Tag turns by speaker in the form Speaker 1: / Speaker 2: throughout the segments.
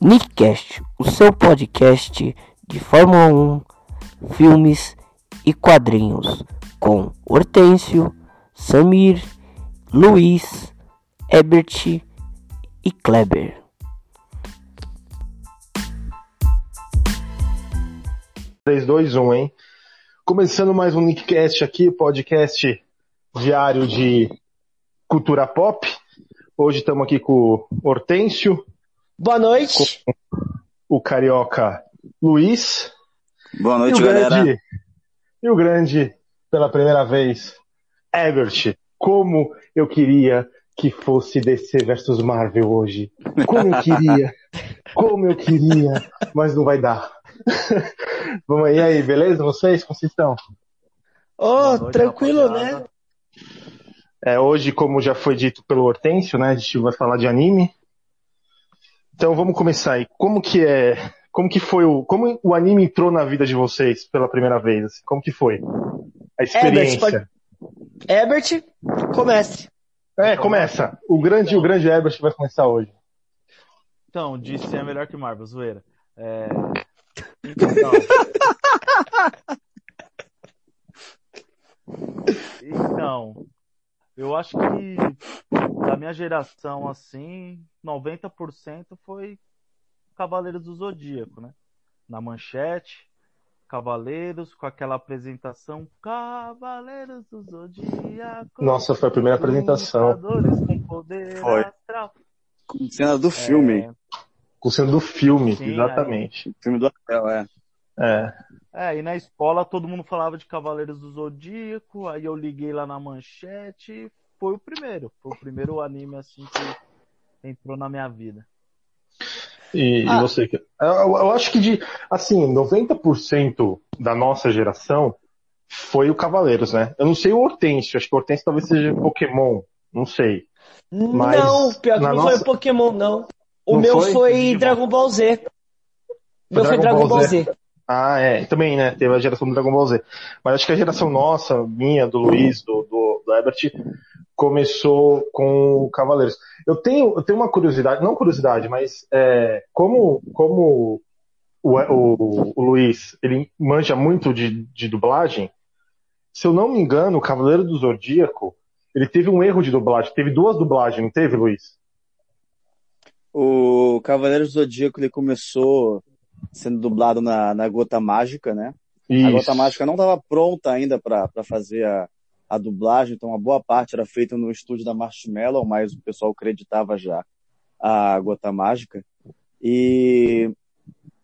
Speaker 1: Nickcast, o seu podcast de Fórmula 1, filmes e quadrinhos, com Hortêncio, Samir, Luiz, Ebert e Kleber.
Speaker 2: Três, dois, um, hein? Começando mais um Nickcast aqui, podcast diário de cultura pop. Hoje estamos aqui com o Hortêncio,
Speaker 3: Boa noite.
Speaker 2: o carioca Luiz
Speaker 4: Boa
Speaker 2: e
Speaker 4: noite,
Speaker 2: o
Speaker 4: galera.
Speaker 2: grande, e o grande, pela primeira vez, Ebert. Como eu queria que fosse DC versus Marvel hoje. Como eu queria, como eu queria, mas não vai dar. Vamos aí, e aí, beleza? Vocês, como vocês estão?
Speaker 3: Ô,
Speaker 5: noite,
Speaker 3: tranquilo,
Speaker 5: rapaziada.
Speaker 3: né?
Speaker 2: É, hoje, como já foi dito pelo Hortêncio, né, a gente vai falar de anime. Então vamos começar aí. Como que é, como que foi o, como o anime entrou na vida de vocês pela primeira vez? assim? Como que foi? A experiência.
Speaker 3: pode- Herbert, comece.
Speaker 2: É, começa. O grande, o grande Herbert vai começar hoje.
Speaker 5: Então, DC é melhor que Marvel, zoeira. É... Então... então, eu acho que da minha geração, assim, 90% foi Cavaleiros do Zodíaco, né? Na manchete, Cavaleiros, com aquela apresentação Cavaleiros do Zodíaco.
Speaker 2: Nossa, foi a primeira apresentação.
Speaker 5: Lutadores com poder
Speaker 4: Foi.
Speaker 5: astral.
Speaker 4: Com cena do filme.
Speaker 5: É,
Speaker 2: Com sendo do filme,
Speaker 5: Sim,
Speaker 2: exatamente.
Speaker 4: Filme do hotel, é.
Speaker 2: É.
Speaker 5: É, e na escola todo mundo falava de Cavaleiros do Zodíaco, aí eu liguei lá na manchete e foi o primeiro. Foi o primeiro anime assim que entrou na minha vida.
Speaker 2: E, e
Speaker 3: Ah.
Speaker 2: você? Eu, eu- acho que de, assim, 90% da nossa geração foi o Cavaleiros, né? Eu não sei o Hortêncio, acho que o Hortêncio talvez seja Pokémon, não sei. Mas
Speaker 3: não, pior que não
Speaker 2: nossa-
Speaker 3: foi Pokémon, não. O
Speaker 2: Não
Speaker 3: meu
Speaker 2: foi?
Speaker 3: foi. Dragon Ball Z. O meu foi Dragon Ball Z.
Speaker 2: Ah, é, também, né? Teve a geração do Dragon Ball Z. Mas acho que a geração nossa, minha, do Luiz, do, do, do Herbert, começou com o Cavaleiros. Eu tenho, eu tenho uma curiosidade, não curiosidade, mas é, como, como o, o, o Luiz, ele manja muito de, de dublagem, se eu não me engano, o Cavaleiro do Zodíaco, ele teve um erro de dublagem. Teve duas dublagens, não teve, Luiz?
Speaker 4: O Cavaleiros do Zodíaco, ele começou sendo dublado na, na Gota Mágica, né? A Gota Mágica não estava pronta ainda para fazer a, a dublagem, então uma boa parte era feita no estúdio da Marshmallow, mas o pessoal acreditava já a Gota Mágica. E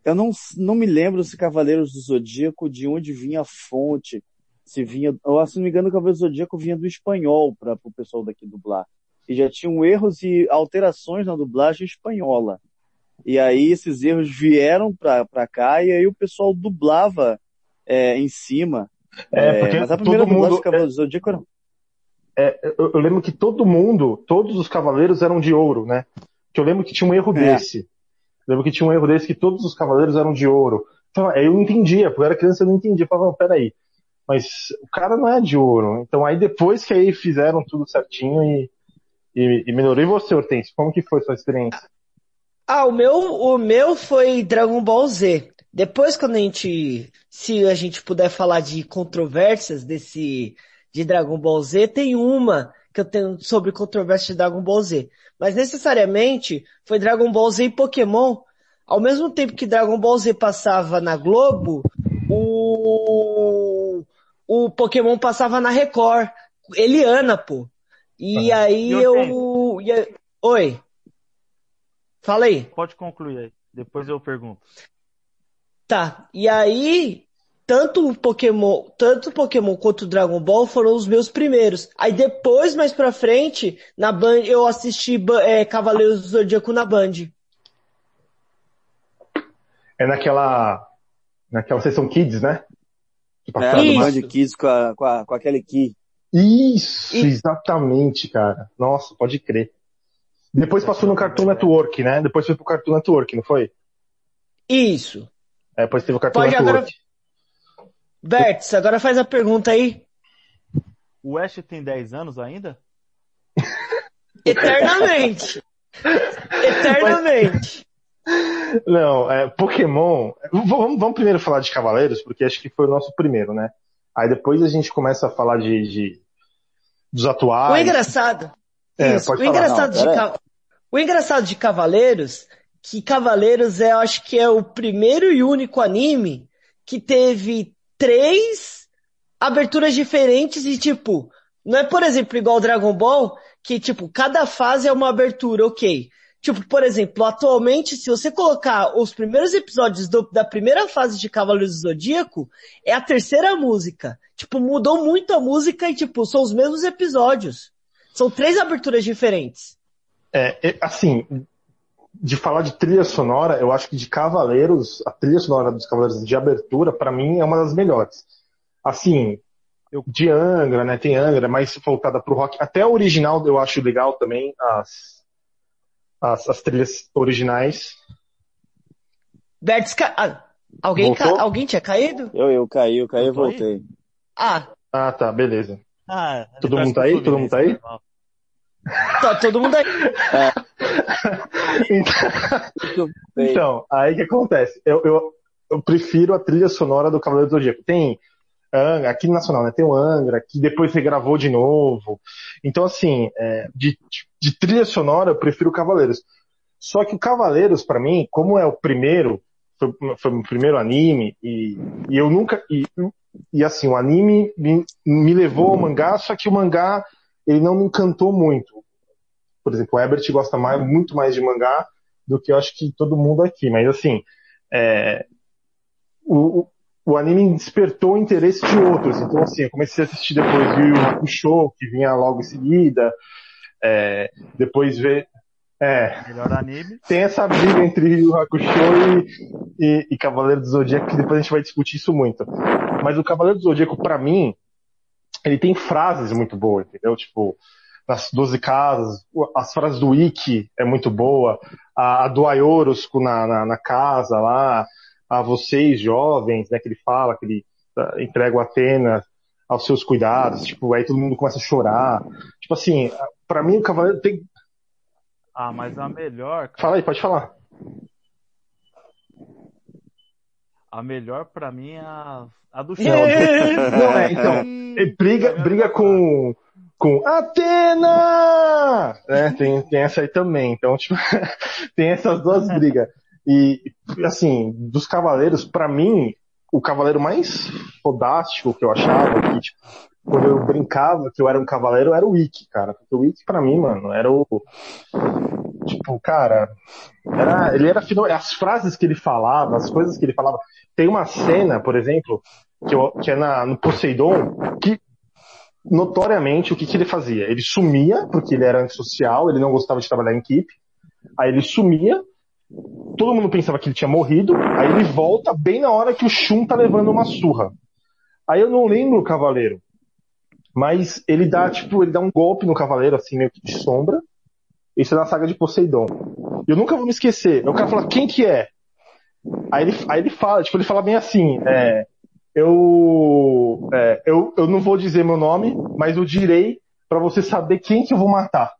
Speaker 4: eu não, não me lembro se Cavaleiros do Zodíaco, de onde vinha a fonte, se vinha, ou se não me engano, o Cavaleiros do Zodíaco vinha do espanhol para o pessoal daqui dublar. E já tinham erros e alterações na dublagem espanhola. E aí esses erros vieram para cá e aí o pessoal dublava é, em cima.
Speaker 2: É, porque
Speaker 4: mas a primeira
Speaker 2: todo
Speaker 4: dublagem
Speaker 2: mundo,
Speaker 4: do Cavaleiros do Zodíaco era...
Speaker 2: eu, eu lembro que todo mundo, todos os cavaleiros eram de ouro, né? Que eu lembro que tinha um erro
Speaker 4: É.
Speaker 2: desse. Eu lembro que tinha um erro desse que todos os cavaleiros eram de ouro. Então, aí eu não entendia, porque eu era criança eu não entendia. Eu falava, não, peraí. Mas o cara não é de ouro. Então aí depois que aí fizeram tudo certinho e, e, e melhorou. E você, Hortêncio, como que foi sua experiência?
Speaker 3: Ah, o meu, o meu foi Dragon Ball Z. Depois, quando a gente, se a gente puder falar de controvérsias desse, de Dragon Ball Z, tem uma que eu tenho sobre controvérsia de Dragon Ball Z. Mas necessariamente foi Dragon Ball Z e Pokémon. Ao mesmo tempo que Dragon Ball Z passava na Globo, o, o Pokémon passava na Record. Eliana, pô. E
Speaker 2: Ah.
Speaker 3: aí
Speaker 5: eu
Speaker 3: eu, oi. Fala aí.
Speaker 5: Pode concluir aí, depois eu pergunto.
Speaker 3: Tá, e aí, tanto o Pokémon, tanto o Pokémon quanto o Dragon Ball foram os meus primeiros. Aí depois, mais pra frente, na Band, eu assisti é, Cavaleiros do Zodíaco na Band.
Speaker 2: É naquela, naquela sessão Kids, né?
Speaker 4: É, do Band Kids com, a, com, a, com aquele Ki.
Speaker 2: Isso,
Speaker 3: E-
Speaker 2: exatamente, cara. Nossa, pode crer. Depois passou no Cartoon Network, né? Depois foi pro Cartoon Network, não foi?
Speaker 3: Isso.
Speaker 2: É, depois teve o Cartoon
Speaker 3: Pode
Speaker 2: Network.
Speaker 3: agora- Bertz, agora faz a pergunta aí.
Speaker 5: O Ash tem 10 anos ainda?
Speaker 3: Eternamente. Eternamente.
Speaker 2: Não, é, Pokémon. Vamos, vamos, primeiro falar de Cavaleiros, porque acho que foi o nosso primeiro, né? Aí depois a gente começa a falar de, de dos atuais.
Speaker 3: O engraçado. É, isso, o engraçado, Não, de, o engraçado de Cavaleiros, que Cavaleiros é, eu acho que é o primeiro e único anime que teve três aberturas diferentes e tipo, não é por exemplo igual Dragon Ball, que tipo, cada fase é uma abertura, ok. Tipo, por exemplo, atualmente, se você colocar os primeiros episódios do, da primeira fase de Cavaleiros do Zodíaco, é a terceira música. Tipo, mudou muito a música e, tipo, são os mesmos episódios. São três aberturas diferentes.
Speaker 2: É, é assim, de falar de trilha sonora, eu acho que de Cavaleiros, a trilha sonora dos Cavaleiros de abertura, para mim, é uma das melhores. Assim, de Angra, né? Tem Angra, mais voltada pro rock. Até o original eu acho legal também, as as, as trilhas originais.
Speaker 3: Bertz, ca... ah, alguém, ca... alguém tinha caído?
Speaker 4: Eu, eu caí, eu caí e voltei.
Speaker 3: Ah.
Speaker 2: Ah, tá, beleza. Ah, todo mundo tá aí? Todo mundo tá aí?
Speaker 3: Tá todo mundo aí. É.
Speaker 2: então, então, aí que acontece? Eu, eu, eu prefiro a trilha sonora do Cavaleiro do Zodíaco. Tem Angra, aqui nacional, né? Tem o Angra, que depois regravou de novo. Então, assim, é, de, de trilha sonora, eu prefiro o Cavaleiros. Só que o Cavaleiros, para mim, como é o primeiro, foi, foi o primeiro anime, e, e eu nunca. E, e, assim, o anime me, me levou ao mangá, só que o mangá, ele não me encantou muito. Por exemplo, o Ebert gosta mais, muito mais de mangá do que eu acho que todo mundo aqui. Mas, assim, é, o, o anime despertou o interesse de outros. Então, assim, eu comecei a assistir depois Yu Hakusho, que vinha logo em seguida. É, depois ver. É,
Speaker 5: Melhor anime.
Speaker 2: Tem essa briga entre Yu Hakusho e, e, e, Cavaleiro do Zodíaco, que depois a gente vai discutir isso muito. Mas o Cavaleiro do Zodíaco, para mim, ele tem frases muito boas, entendeu? Tipo, nas 12 casas, as frases do Ikki é muito boa, a, a do Aioros na, na, na casa lá, a vocês jovens, né, que ele fala, que ele uh, entrega o Atenas aos seus cuidados, tipo, aí todo mundo começa a chorar. Tipo assim, para mim o cavaleiro tem.
Speaker 5: Ah, mas a melhor.
Speaker 2: Cara... Fala aí, pode falar.
Speaker 5: A melhor para mim é a, a do
Speaker 2: céu. Não, é, então, ele briga, briga com, com Atena! É, tem, tem essa aí também. Então, tipo, tem essas duas brigas. E, assim, dos cavaleiros, para mim, o cavaleiro mais fodástico que eu achava, que, tipo, quando eu brincava que eu era um cavaleiro, era o Wiki, cara. Porque o Wiki, pra mim, mano, era o. Tipo, cara. Era, ele era As frases que ele falava, as coisas que ele falava. Tem uma cena, por exemplo, que, eu, que é na, no Poseidon, que notoriamente o que, que ele fazia? Ele sumia, porque ele era antissocial, ele não gostava de trabalhar em equipe. Aí ele sumia, todo mundo pensava que ele tinha morrido, aí ele volta bem na hora que o Shun tá levando uma surra. Aí eu não lembro o cavaleiro, mas ele dá, tipo, ele dá um golpe no cavaleiro, assim, meio que de sombra. Isso é na saga de Poseidon. Eu nunca vou me esquecer. O cara fala, quem que é? Aí ele, aí ele fala, tipo, ele fala bem assim, é, eu, é, eu, eu não vou dizer meu nome, mas eu direi para você saber quem que eu vou matar.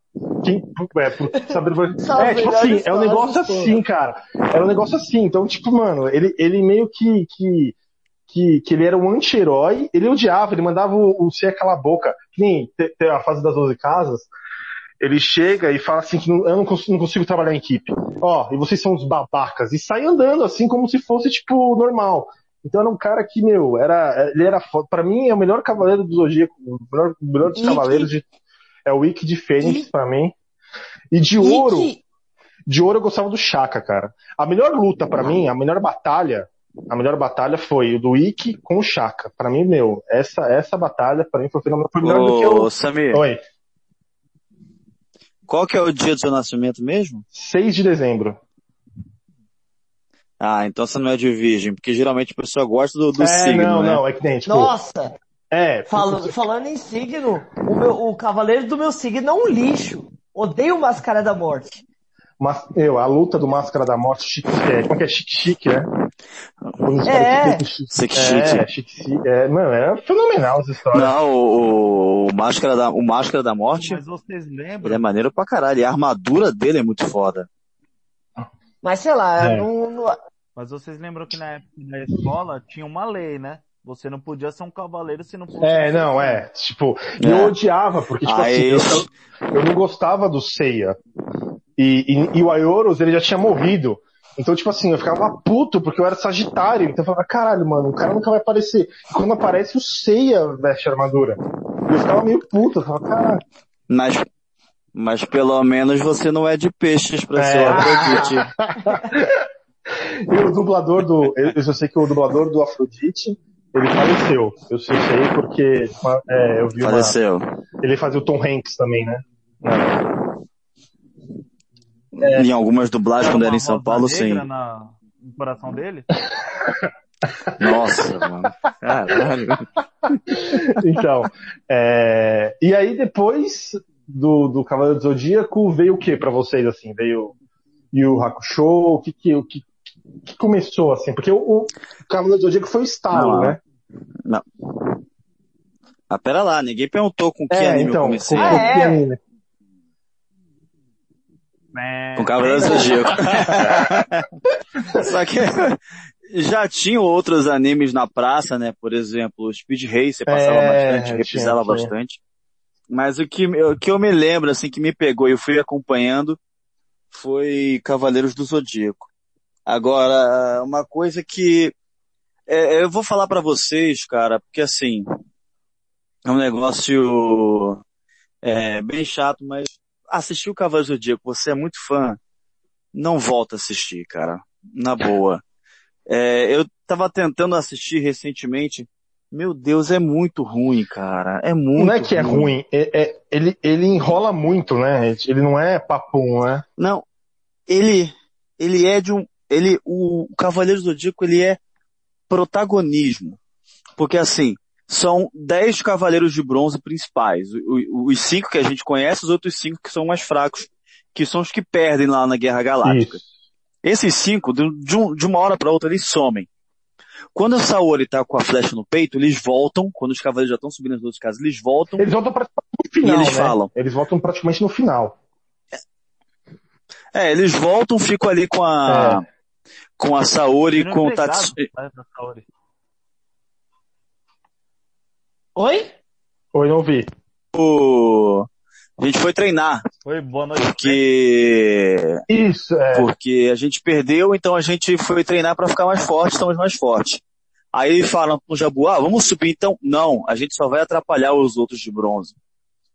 Speaker 2: Quem, é, por saber, é, tipo assim, é um negócio assim, cara. Era um negócio assim. Então, tipo, mano, ele, ele meio que, que, que, que ele era um anti-herói, ele odiava, ele mandava o, o C calar a boca. Que nem tem a fase das 12 casas, ele chega e fala assim que não, eu não consigo, não consigo, trabalhar em equipe. Ó, e vocês são os babacas. E sai andando assim como se fosse, tipo, normal. Então era um cara que, meu, era, ele era foda. Pra mim é o melhor cavaleiro do Zodíaco, o melhor, o melhor dos e cavaleiros de é o Wiki de Fênix para mim. E de ouro, de ouro eu gostava do Chaka, cara. A melhor luta para mim, a melhor batalha, a melhor batalha foi o do Ikki com o Chaka. Para mim, meu, essa essa batalha para mim foi melhor, foi melhor do que o
Speaker 4: Samir. Oi. Qual que é o dia do seu nascimento mesmo?
Speaker 2: 6 de dezembro.
Speaker 4: Ah, então você não é de virgem, porque geralmente a pessoa gosta do, do
Speaker 2: é,
Speaker 4: signo,
Speaker 2: não,
Speaker 4: né?
Speaker 2: não, é que nem, tipo,
Speaker 3: Nossa! É. Falando, falando em signo, o, meu, o cavaleiro do meu signo é um lixo. Odeio Máscara da Morte.
Speaker 2: Mas, eu, a luta do Máscara da Morte, chique, é, como é que é? Chique chique, né?
Speaker 3: É.
Speaker 4: Chique chique.
Speaker 2: É, chique chique. É, mano, é fenomenal essa história.
Speaker 4: Não, o, o, Máscara da, o Máscara da Morte.
Speaker 5: Mas vocês lembram?
Speaker 4: Ele é maneiro pra caralho. E a armadura dele é muito foda.
Speaker 3: Mas sei lá, é. não, não...
Speaker 5: Mas vocês lembram que na época da escola tinha uma lei, né? Você não podia ser um cavaleiro se não fosse.
Speaker 2: É, não, é. Tipo, é. eu odiava, porque, tipo Aí... assim, eu, eu, não gostava do Seiya. E, e, e o Aioros, ele já tinha morrido. Então, tipo assim, eu ficava puto porque eu era Sagitário. Então eu falava, caralho, mano, o cara nunca vai aparecer. E quando aparece, o Seiya veste armadura. E eu ficava meio puto, eu falava, caralho.
Speaker 4: Mas, mas pelo menos você não é de peixes pra é. ser o Afrodite.
Speaker 2: e o dublador do. Eu, eu sei que o dublador do Afrodite ele faleceu. Eu sei, sei porque é, eu vi
Speaker 4: faleceu.
Speaker 2: Uma... Ele fazia o Tom Hanks também, né?
Speaker 4: É. Em algumas dublagens, quando era em São Paulo, sim.
Speaker 5: Na... No coração dele?
Speaker 4: Nossa, mano. Caralho.
Speaker 2: Então, é... e aí depois do, do Cavaleiro do Zodíaco veio o que para vocês, assim? Veio Yu Hakusho? O que que, o que que começou assim? Porque o, o Cavaleiro do Zodíaco foi o estalo, não, né?
Speaker 4: Não. Ah, pera lá, ninguém perguntou com que é, anime então, eu comecei.
Speaker 3: Com,
Speaker 4: ah,
Speaker 3: é. Anime?
Speaker 4: Com Cavaleiro do Zodíaco. Só que já tinham outros animes na praça, né? Por exemplo, Speed Racer passava é, bastante, reprisava bastante. Mas o que, o que eu me lembro, assim, que me pegou e eu fui acompanhando foi Cavaleiros do Zodíaco. Agora, uma coisa que é, eu vou falar para vocês, cara, porque assim, é um negócio é, bem chato, mas assistir o Cavaleiro do Zodíaco, você é muito fã, não volta a assistir, cara. Na boa. É, eu tava tentando assistir recentemente. Meu Deus, é muito ruim, cara. É muito.
Speaker 2: Não é que
Speaker 4: ruim.
Speaker 2: é ruim, é, é, ele, ele enrola muito, né? Ele não é papum, né?
Speaker 4: Não. Ele, ele é de um, ele, o, o Cavaleiro do Zodíaco, ele é protagonismo. Porque assim, são dez cavaleiros de bronze principais. Os cinco que a gente conhece, os outros cinco que são mais fracos, que são os que perdem lá na Guerra Galáctica. Isso. Esses cinco, de, um, de uma hora para outra, eles somem. Quando o Saori tá com a flecha no peito, eles voltam, quando os cavaleiros já estão subindo as duas casas, eles voltam.
Speaker 2: Eles voltam praticamente no final.
Speaker 4: E eles
Speaker 2: né?
Speaker 4: falam.
Speaker 2: Eles voltam praticamente no final.
Speaker 4: É, eles voltam, ficam ali com a. É com a Saori e com o Tatsu.
Speaker 3: Oi?
Speaker 2: Oi, não ouvi.
Speaker 4: O... A gente foi treinar.
Speaker 5: Oi, boa noite.
Speaker 4: Porque...
Speaker 2: Isso, é.
Speaker 4: Porque a gente perdeu, então a gente foi treinar para ficar mais forte, estamos mais fortes. Aí falam pro Jabu, ah, vamos subir então? Não, a gente só vai atrapalhar os outros de bronze.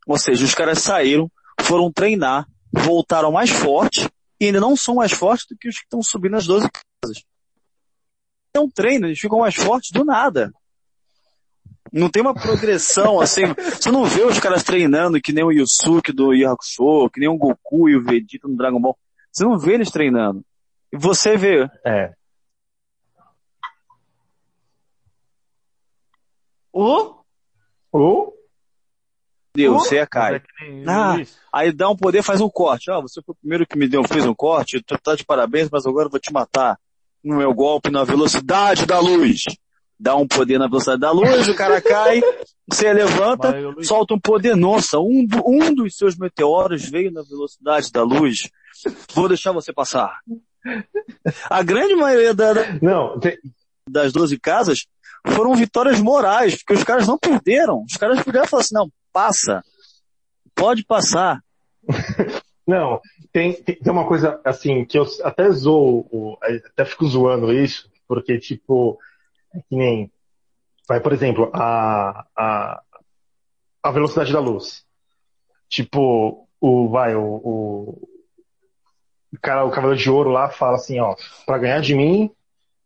Speaker 4: Ou seja, os caras saíram, foram treinar, voltaram mais fortes e ainda não são mais fortes do que os que estão subindo as 12 casas. É um treino, eles ficam mais fortes do nada. Não tem uma progressão, assim, você não vê os caras treinando que nem o Yusuke do Yu Hakusho, que nem o Goku e o Vegeta no Dragon Ball. Você não vê eles treinando. E você vê.
Speaker 2: É.
Speaker 3: O?
Speaker 2: O?
Speaker 4: Deus, você cai. É ah, aí dá um poder, faz um corte. Ah, você foi o primeiro que me deu, fez um corte, tu tá de parabéns, mas agora eu vou te matar. No meu golpe, na velocidade da luz. Dá um poder na velocidade da luz, o cara cai, você levanta, solta um poder. Nossa, um, um dos seus meteoros veio na velocidade da luz. Vou deixar você passar. A grande maioria da,
Speaker 2: Não, tem...
Speaker 4: das 12 casas foram vitórias morais, porque os caras não perderam. Os caras puderam falar assim, não, passa. Pode passar.
Speaker 2: Não, tem, tem, tem, uma coisa assim que eu até zoo, até fico zoando isso, porque tipo, é que nem, vai, por exemplo, a, a, a velocidade da luz. Tipo, o, vai, o, o, o cara, o Cavaleiro de Ouro lá fala assim, ó, para ganhar de mim,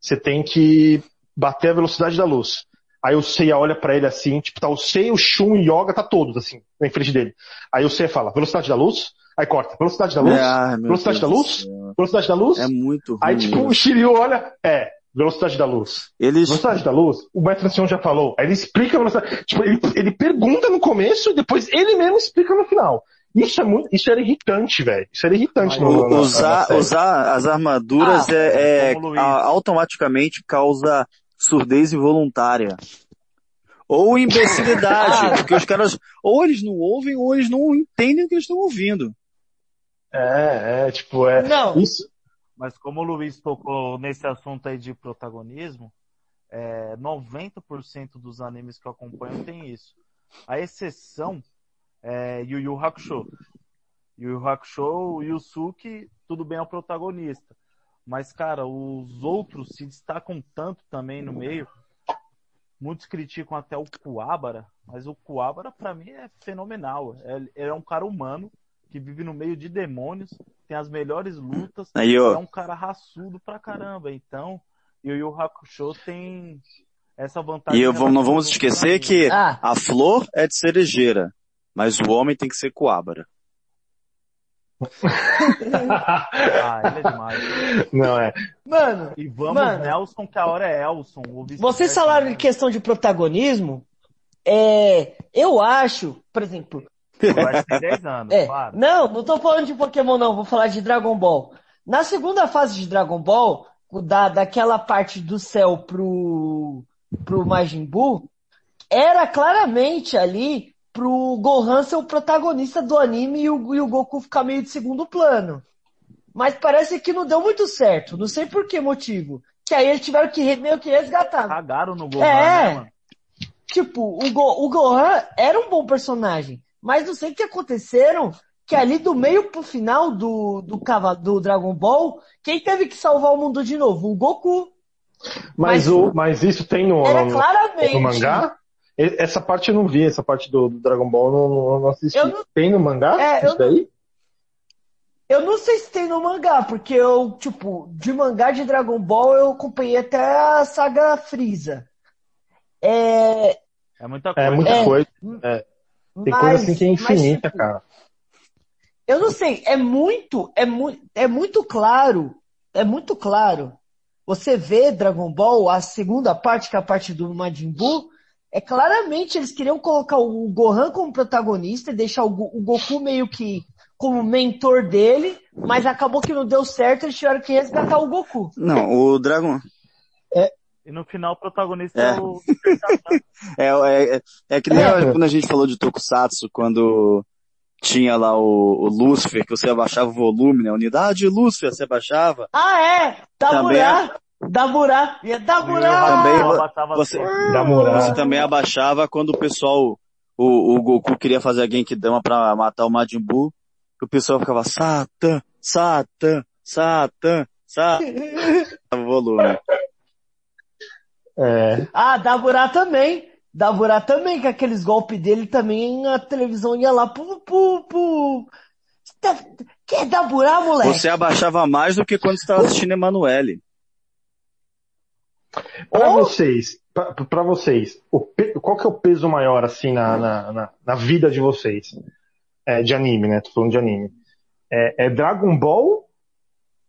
Speaker 2: você tem que bater a velocidade da luz. Aí o Seiya olha para ele assim, tipo, tá o Seiya, o Shun e o Yoga, tá todos assim, na frente dele. Aí o Seiya fala, velocidade da luz, aí corta, velocidade da luz, ah, velocidade da luz, velocidade da luz.
Speaker 4: É muito ruim.
Speaker 2: Aí tipo, o Shiryu olha, é, velocidade da luz.
Speaker 4: Eles...
Speaker 2: Velocidade da luz, o Mestre Ancião já falou. Aí ele explica a velocidade, tipo, ele, ele pergunta no começo e depois ele mesmo explica no final. Isso é muito, isso era irritante, velho. Isso era irritante.
Speaker 4: No, no, usar, na usar as armaduras ah, é, é automaticamente causa surdez involuntária. Ou imbecilidade, porque os caras, ou eles não ouvem, ou eles não entendem o que eles estão ouvindo.
Speaker 2: É, é, tipo, é.
Speaker 3: Não.
Speaker 2: Isso.
Speaker 5: Mas como o Luiz tocou nesse assunto aí de protagonismo, é, 90% dos animes que eu acompanho tem isso. A exceção é Yu Yu Hakusho. Yu Yu Hakusho, o Yusuke, tudo bem é o protagonista. Mas, cara, os outros se destacam tanto também no meio. Muitos criticam até o Kuwabara, mas o Kuwabara para mim é fenomenal. Ele é, é um cara humano que vive no meio de demônios, tem as melhores lutas,
Speaker 4: Aí, ó.
Speaker 5: é um cara raçudo pra caramba. Então, Yu Yu Hakusho tem essa vantagem.
Speaker 4: E eu, vou- não vamos esquecer que
Speaker 3: Ah,
Speaker 4: a flor é de cerejeira, mas o homem tem que ser coabra.
Speaker 5: Ah, ele é demais.
Speaker 2: Não, é.
Speaker 3: mano,
Speaker 5: E vamos,
Speaker 3: Mano.
Speaker 5: Nelson, que a hora é Elson.
Speaker 3: vocês falaram
Speaker 5: né?
Speaker 3: de questão de protagonismo. É, eu acho, por exemplo,
Speaker 5: Ter 10 anos,
Speaker 3: É,
Speaker 5: claro.
Speaker 3: não, não tô falando de Pokémon não, vou falar de Dragon Ball. Na segunda fase de Dragon Ball, da, daquela parte do céu pro, pro Majin Buu, era claramente ali pro Gohan ser o protagonista do anime e o, e o Goku ficar meio de segundo plano. Mas parece que não deu muito certo, não sei por que motivo. Que aí eles tiveram que meio que resgatar.
Speaker 5: Cagaram no Gohan,
Speaker 3: É.
Speaker 5: né, mano?
Speaker 3: Tipo, o, Go, o Gohan era um bom personagem, mas não sei o que aconteceram, que ali do meio pro final do, do, do Dragon Ball, quem teve que salvar o mundo de novo? O Goku.
Speaker 2: Mas,
Speaker 3: Mas-
Speaker 2: o, mas isso tem no,
Speaker 3: Era
Speaker 2: no,
Speaker 3: claramente.
Speaker 2: no mangá? Essa parte eu não vi, essa parte do, do Dragon Ball eu não, não assisti.
Speaker 3: Eu não-
Speaker 2: Tem no mangá?
Speaker 3: É,
Speaker 2: isso
Speaker 3: eu
Speaker 2: daí?
Speaker 3: Eu não sei se tem no mangá, porque eu, tipo, de mangá de Dragon Ball eu acompanhei até a saga Freeza. É,
Speaker 5: É muita coisa.
Speaker 2: É muita
Speaker 3: É.
Speaker 2: coisa. Tem
Speaker 3: mas-
Speaker 2: coisa assim que é
Speaker 3: mas,
Speaker 2: infinita,
Speaker 3: tipo,
Speaker 2: cara.
Speaker 3: Eu não sei, é muito, é muito, é muito claro, é muito claro. Você vê Dragon Ball, a segunda parte, que é a parte do Majin Buu, é claramente eles queriam colocar o Gohan como protagonista e deixar o, o Goku meio que como mentor dele, mas acabou que não deu certo, eles tiveram que resgatar o Goku.
Speaker 4: Não, o Dragon.
Speaker 5: E no final o protagonista
Speaker 4: É.
Speaker 5: é, o
Speaker 4: É, é, é, é que nem
Speaker 2: É.
Speaker 4: quando a gente falou de Tokusatsu, quando tinha lá o, o Lucifer, que você abaixava o volume, né? Unidade Lucifer, você abaixava.
Speaker 3: Ah, é! Daburá! Daburá! E é Daburá!
Speaker 4: Também você-
Speaker 2: Da moral.
Speaker 4: Você também abaixava quando o pessoal, o, o Goku queria fazer a Genkidama pra matar o Majin Buu, que o pessoal ficava Satan, Satan, Satan, Satan. o volume.
Speaker 2: É.
Speaker 3: Ah, Daburá também. Daburá também, que aqueles golpes dele também, a televisão ia lá pro... pro, pro... Tá- Que é Daburá, moleque?
Speaker 4: Você abaixava mais do que quando você estava assistindo Emanuele.
Speaker 2: Pra
Speaker 3: Ou-
Speaker 2: vocês, pra, pra vocês, o pe- qual que é o peso maior, assim, na, na, na, na vida de vocês? É, de anime, né? Tô falando de anime. É, é Dragon Ball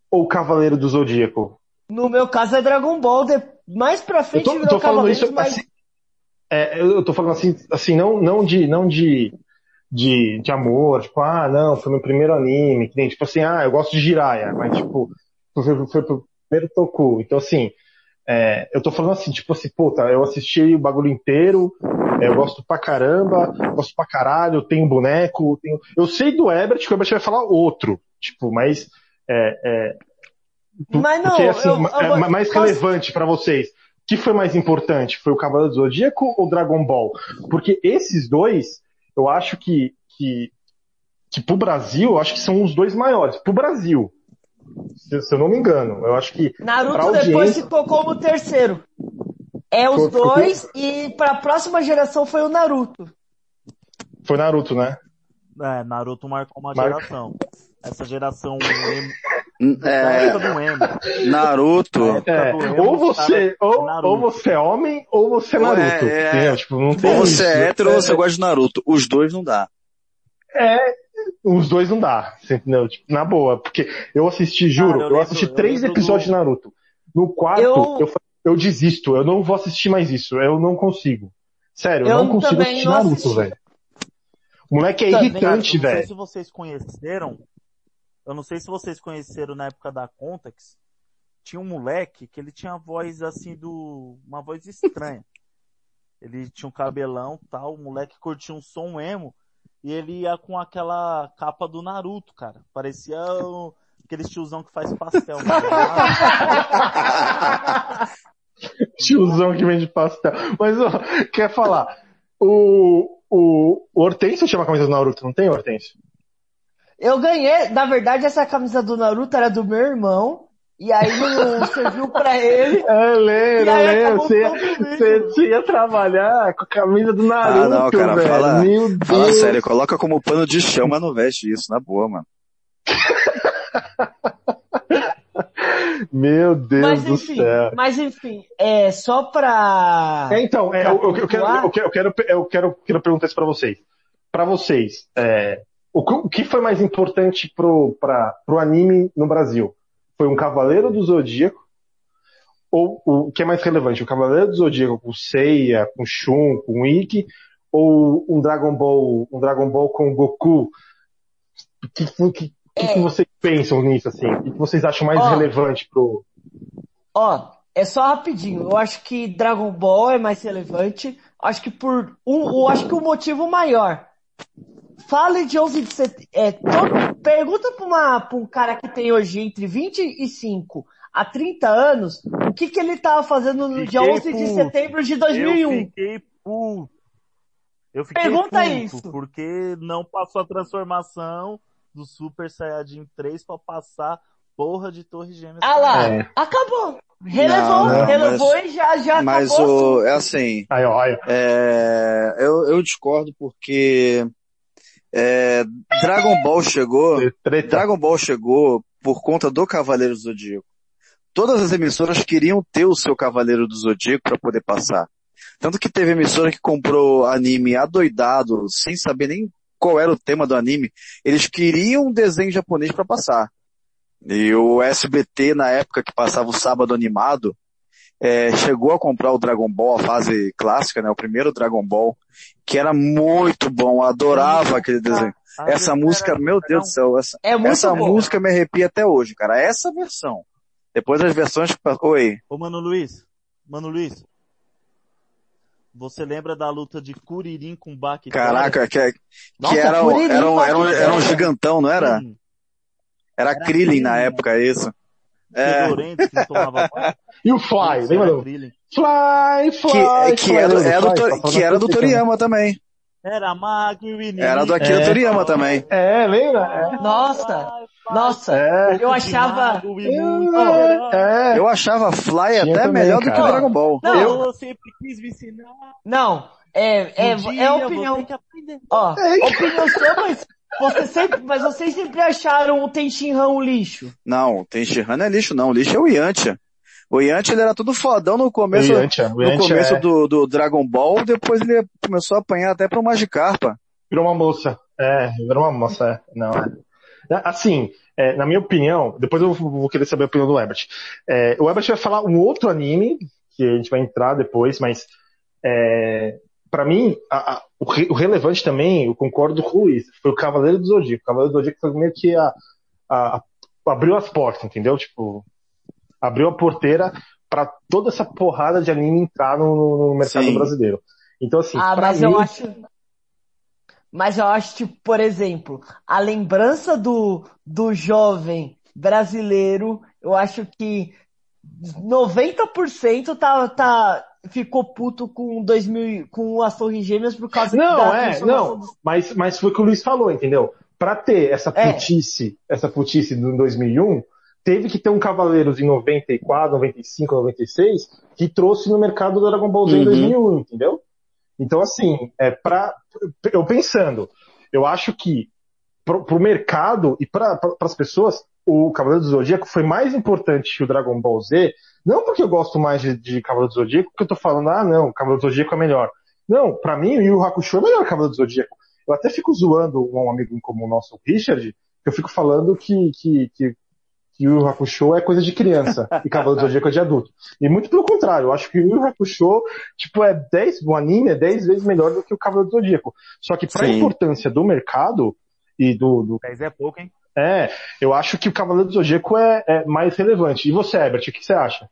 Speaker 2: ou Cavaleiro do Zodíaco?
Speaker 3: No meu caso é Dragon Ball. de- Mais pra
Speaker 2: Eu
Speaker 3: frente
Speaker 2: tô,
Speaker 3: virou
Speaker 2: tô falando isso assim. É, eu tô falando assim, assim não, não de, não de, de, de amor, tipo, ah, não, foi meu primeiro anime, que nem, tipo assim, ah, eu gosto de Jiraiya, mas tipo, foi, foi, pro primeiro Toku. Então assim, é, eu tô falando assim, tipo assim, puta, eu assisti o bagulho inteiro, é, eu gosto pra caramba, gosto pra caralho, eu tenho boneco, tenho... eu sei do Ebert, que o Ebert vai falar outro, tipo, mas é, é,
Speaker 3: Mas não,
Speaker 2: porque assim,
Speaker 3: eu- eu
Speaker 2: é mais
Speaker 3: posso-
Speaker 2: relevante pra vocês. O que foi mais importante? Foi o Cavaleiro do Zodíaco ou Dragon Ball? Porque esses dois, eu acho que, que, que pro Brasil, eu acho que são os dois maiores. Pro Brasil. Se, se eu não me engano. Eu acho que.
Speaker 3: Naruto
Speaker 2: pra
Speaker 3: depois
Speaker 2: audiência-
Speaker 3: ficou como terceiro. É os
Speaker 2: Ficou- ficou-
Speaker 3: dois e pra próxima geração foi o Naruto.
Speaker 2: Foi Naruto, né?
Speaker 5: É, Naruto marcou uma
Speaker 2: Marca.
Speaker 5: geração. Essa geração
Speaker 4: É,
Speaker 5: emo.
Speaker 4: Naruto.
Speaker 2: É,
Speaker 5: do emo,
Speaker 2: ou você,
Speaker 5: cara,
Speaker 2: ou,
Speaker 5: Naruto.
Speaker 2: ou você é homem, ou você é
Speaker 4: é-
Speaker 2: Naruto.
Speaker 4: é-
Speaker 2: entendeu? Tipo, não tem
Speaker 4: Ou você
Speaker 2: isso.
Speaker 4: é hétero ou você gosta de Naruto. Os dois não dá.
Speaker 2: É, os dois não dá, entendeu? Tipo, na boa, porque eu assisti, juro,
Speaker 5: Cara, eu
Speaker 2: eu,
Speaker 5: lembro-
Speaker 2: assisti
Speaker 5: eu
Speaker 2: três
Speaker 5: lembro
Speaker 2: episódios
Speaker 5: do-
Speaker 2: de Naruto. No quarto,
Speaker 3: Eu-
Speaker 2: eu... eu desisto, eu não vou assistir mais isso, eu não consigo. Sério, eu,
Speaker 3: Eu
Speaker 2: não consigo assistir
Speaker 3: não
Speaker 2: Naruto, velho. O moleque é
Speaker 3: Também,
Speaker 2: irritante,
Speaker 5: Eu não sei
Speaker 2: velho.
Speaker 5: se vocês conheceram. Eu não sei se vocês conheceram na época da Contax. Tinha um moleque que ele tinha a voz assim do. uma voz estranha. Ele tinha um cabelão tal, o moleque curtia um som emo. E ele ia com aquela capa do Naruto, cara. Parecia. o- aqueles tiozão que faz pastel.
Speaker 2: tiozão que vende pastel. Mas, ó, quer falar, o, o, o Hortêncio chama a camisa do Naruto, não tem, Hortêncio?
Speaker 3: Eu ganhei, na verdade, essa camisa do Naruto era do meu irmão, e aí serviu pra ele.
Speaker 2: É, lembro, lembro. Você, você, ia trabalhar com a camisa do Naruto, ah, não, cara, velho.
Speaker 4: Fala, Meu Deus. fala sério, coloca como pano de chão, mas não veste isso, na boa, mano.
Speaker 2: Meu Deus mas, enfim, do céu.
Speaker 3: Mas enfim, é só pra.
Speaker 2: É, então, é, eu, eu, eu, quero, eu, quero, eu, quero, eu quero, quero perguntar isso pra vocês. Pra vocês, é, o, que foi mais importante pro, pra, pro anime no Brasil? Foi um Cavaleiro do Zodíaco? Ou o que é mais relevante? O Cavaleiro do Zodíaco com Seiya, com Shun, com Ikki? Ou um Dragon Ball, um Dragon Ball com Goku? O que, que, que, que, vocês pensam nisso, assim? O que vocês acham mais ó, relevante pro...
Speaker 3: Ó, é só rapidinho. Eu acho que Dragon Ball é mais relevante. Acho que por um, eu acho que o motivo maior. Fale de 11 de setembro. É, pergunta pra, um cara que tem hoje entre 25 a 30 anos o que, que ele tava fazendo no fiquei dia 11 puto. de setembro de 2001.
Speaker 5: Eu fiquei puto. Eu fiquei
Speaker 3: Pergunta
Speaker 5: puto
Speaker 3: isso.
Speaker 5: Porque não passou a transformação do Super Saiyajin 3 para passar porra de Torre Gêmeas.
Speaker 3: Ah lá, é. acabou. Relevou, não, não, relevou mas, e já, já
Speaker 4: mas acabou. Mas é assim.
Speaker 2: Aí, ó, aí.
Speaker 4: É, eu, eu discordo porque é, Dragon Ball chegou. Dragon Ball chegou por conta do Cavaleiro do Zodíaco. Todas as emissoras queriam ter o seu Cavaleiro do Zodíaco para poder passar. Tanto que teve emissora que comprou anime adoidado, sem saber nem qual era o tema do anime. Eles queriam um desenho japonês para passar. E o SBT, na época que passava o sábado animado, é, chegou a comprar o Dragon Ball, a fase clássica, né? O primeiro Dragon Ball, que era muito bom, adorava aquele desenho. Ah, essa música, meu Deus do céu, essa, é essa música me arrepia até hoje, cara. Essa versão. Depois as versões Oi.
Speaker 5: Ô, Mano Luiz. Mano Luiz. Você lembra da luta de Kuririn com Baki?
Speaker 4: Caraca, que, que Nossa, era, era, um, era, um, era, um, era um gigantão, não era? Era, era Krillin na época, isso.
Speaker 2: É. e o Fly, lembra? Fly, Fly,
Speaker 4: que, que, era, era, do, Fly, que era do Toriyama também.
Speaker 5: Era magro e
Speaker 4: Era do Akira é. Toriyama também.
Speaker 2: É, lembra? É.
Speaker 3: Nossa, nossa, é. eu achava...
Speaker 4: É. Eu achava Fly Tinha até também, melhor cara. do que Dragon Ball.
Speaker 3: Não,
Speaker 5: eu sempre quis me ensinar.
Speaker 3: Não, é, é, um é opinião... Ó, opinião sua, mas você sempre, mas vocês sempre acharam o Tenshinhan um lixo?
Speaker 4: Não, o Tenshinhan não é lixo não, o lixo é o Yantia. O Yantia ele era tudo fodão no começo, o Yantia, o Yantia no começo é... do, do Dragon Ball, depois ele começou a apanhar até pra Magikarpa.
Speaker 2: Virou uma moça. É, virou uma moça, é. Não, é. Assim, é, na minha opinião, depois eu vou querer saber a opinião do Ebert. É, o Ebert vai falar um outro anime, que a gente vai entrar depois, mas é, para mim, a, a, o, re, o, relevante também, eu concordo com o Luiz, foi o Cavaleiro do Zodíaco. O Cavaleiro do Zodíaco foi meio que a, a, abriu as portas, entendeu? Tipo, abriu a porteira para toda essa porrada de anime entrar no, no mercado Sim. brasileiro. Então, assim,
Speaker 3: ah, mas
Speaker 2: mim...
Speaker 3: eu acho. Mas eu acho, tipo, por exemplo, a lembrança do, do jovem brasileiro, eu acho que 90% tá, tá, ficou puto com 2000, com as Torres Gêmeas por causa
Speaker 2: não, da é, não, do... mas, mas foi o que o Luiz falou, entendeu? Pra ter essa é. putice, é. essa putice do 2001, teve que ter um Cavaleiros em 94, 95, 96, que trouxe no mercado do Dragon Ball Z uhum. em 2001, entendeu? Então, assim, é pra, eu pensando, eu acho que pro, pro mercado e para as pessoas, o Cavaleiro do Zodíaco foi mais importante que o Dragon Ball Z, não porque eu gosto mais de, de Cavaleiro do Zodíaco, porque eu tô falando, ah, não, Cavaleiro do Zodíaco é melhor. Não, para mim o Yu Hakusho é melhor que o Cavaleiro do Zodíaco. Eu até fico zoando um amigo como o nosso Richard, que eu fico falando que, que, que, que o Yu Hakusho é coisa de criança e Cavaleiro do Zodíaco é de adulto. E muito pelo contrário, eu acho que o Yu Hakusho, tipo, é 10, o anime é 10 vezes melhor do que o Cavaleiro do Zodíaco. Só que pra Sim. importância do mercado e do, do...
Speaker 5: 10 é pouco, hein?
Speaker 2: É, eu acho que o Cavaleiro do Zodíaco é, é mais relevante. E você, Herbert, o que você acha?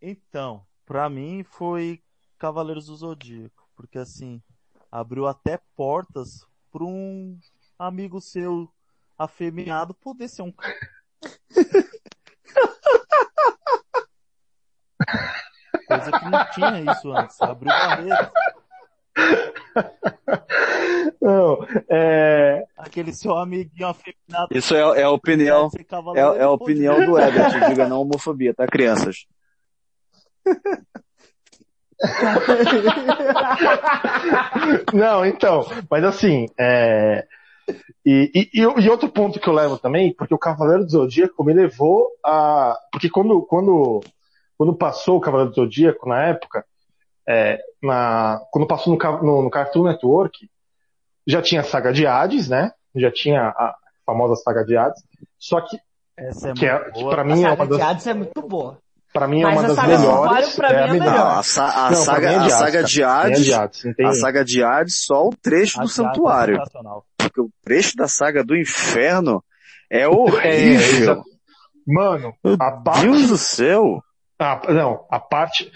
Speaker 5: Então, para mim foi Cavaleiros do Zodíaco, porque assim, abriu até portas para um amigo seu afeminado poder ser um Coisa que não tinha isso antes, abriu barreiras.
Speaker 2: Não, é...
Speaker 5: Aquele seu amiguinho afeminado.
Speaker 4: Isso é, é a opinião, é, é a opinião do Ebert, diga não homofobia, tá, crianças?
Speaker 2: Não, então, mas assim, é... E, e, e, outro ponto que eu levo também, porque o Cavaleiro do Zodíaco me levou a. Porque quando, quando, quando passou o Cavaleiro do Zodíaco na época, é, na, quando passou no, no, no, Cartoon Network, já tinha a saga de Hades, né? Já tinha a famosa saga de Hades. Só que.
Speaker 5: Essa é
Speaker 2: que,
Speaker 5: é,
Speaker 2: que pra mim
Speaker 3: a
Speaker 2: é
Speaker 3: saga
Speaker 2: uma das.
Speaker 3: de Hades é muito boa.
Speaker 2: Pra mim é
Speaker 3: Mas
Speaker 2: uma
Speaker 3: a
Speaker 2: das
Speaker 3: saga de
Speaker 2: melhores.
Speaker 3: Mario, pra mim, é
Speaker 2: a
Speaker 3: a
Speaker 2: melhor.
Speaker 4: Não, a, sa a
Speaker 2: Não,
Speaker 4: saga,
Speaker 2: é
Speaker 4: a
Speaker 2: de
Speaker 4: saga
Speaker 2: Hades,
Speaker 4: de
Speaker 2: é
Speaker 4: Hades, a saga de Hades, só o trecho do santuário.
Speaker 5: Sensacional.
Speaker 4: Porque o trecho da saga do inferno é
Speaker 2: É,
Speaker 4: horrível.
Speaker 2: Mano,
Speaker 4: Meu
Speaker 2: a parte.
Speaker 4: Deus do céu.
Speaker 2: Ah, não, a parte.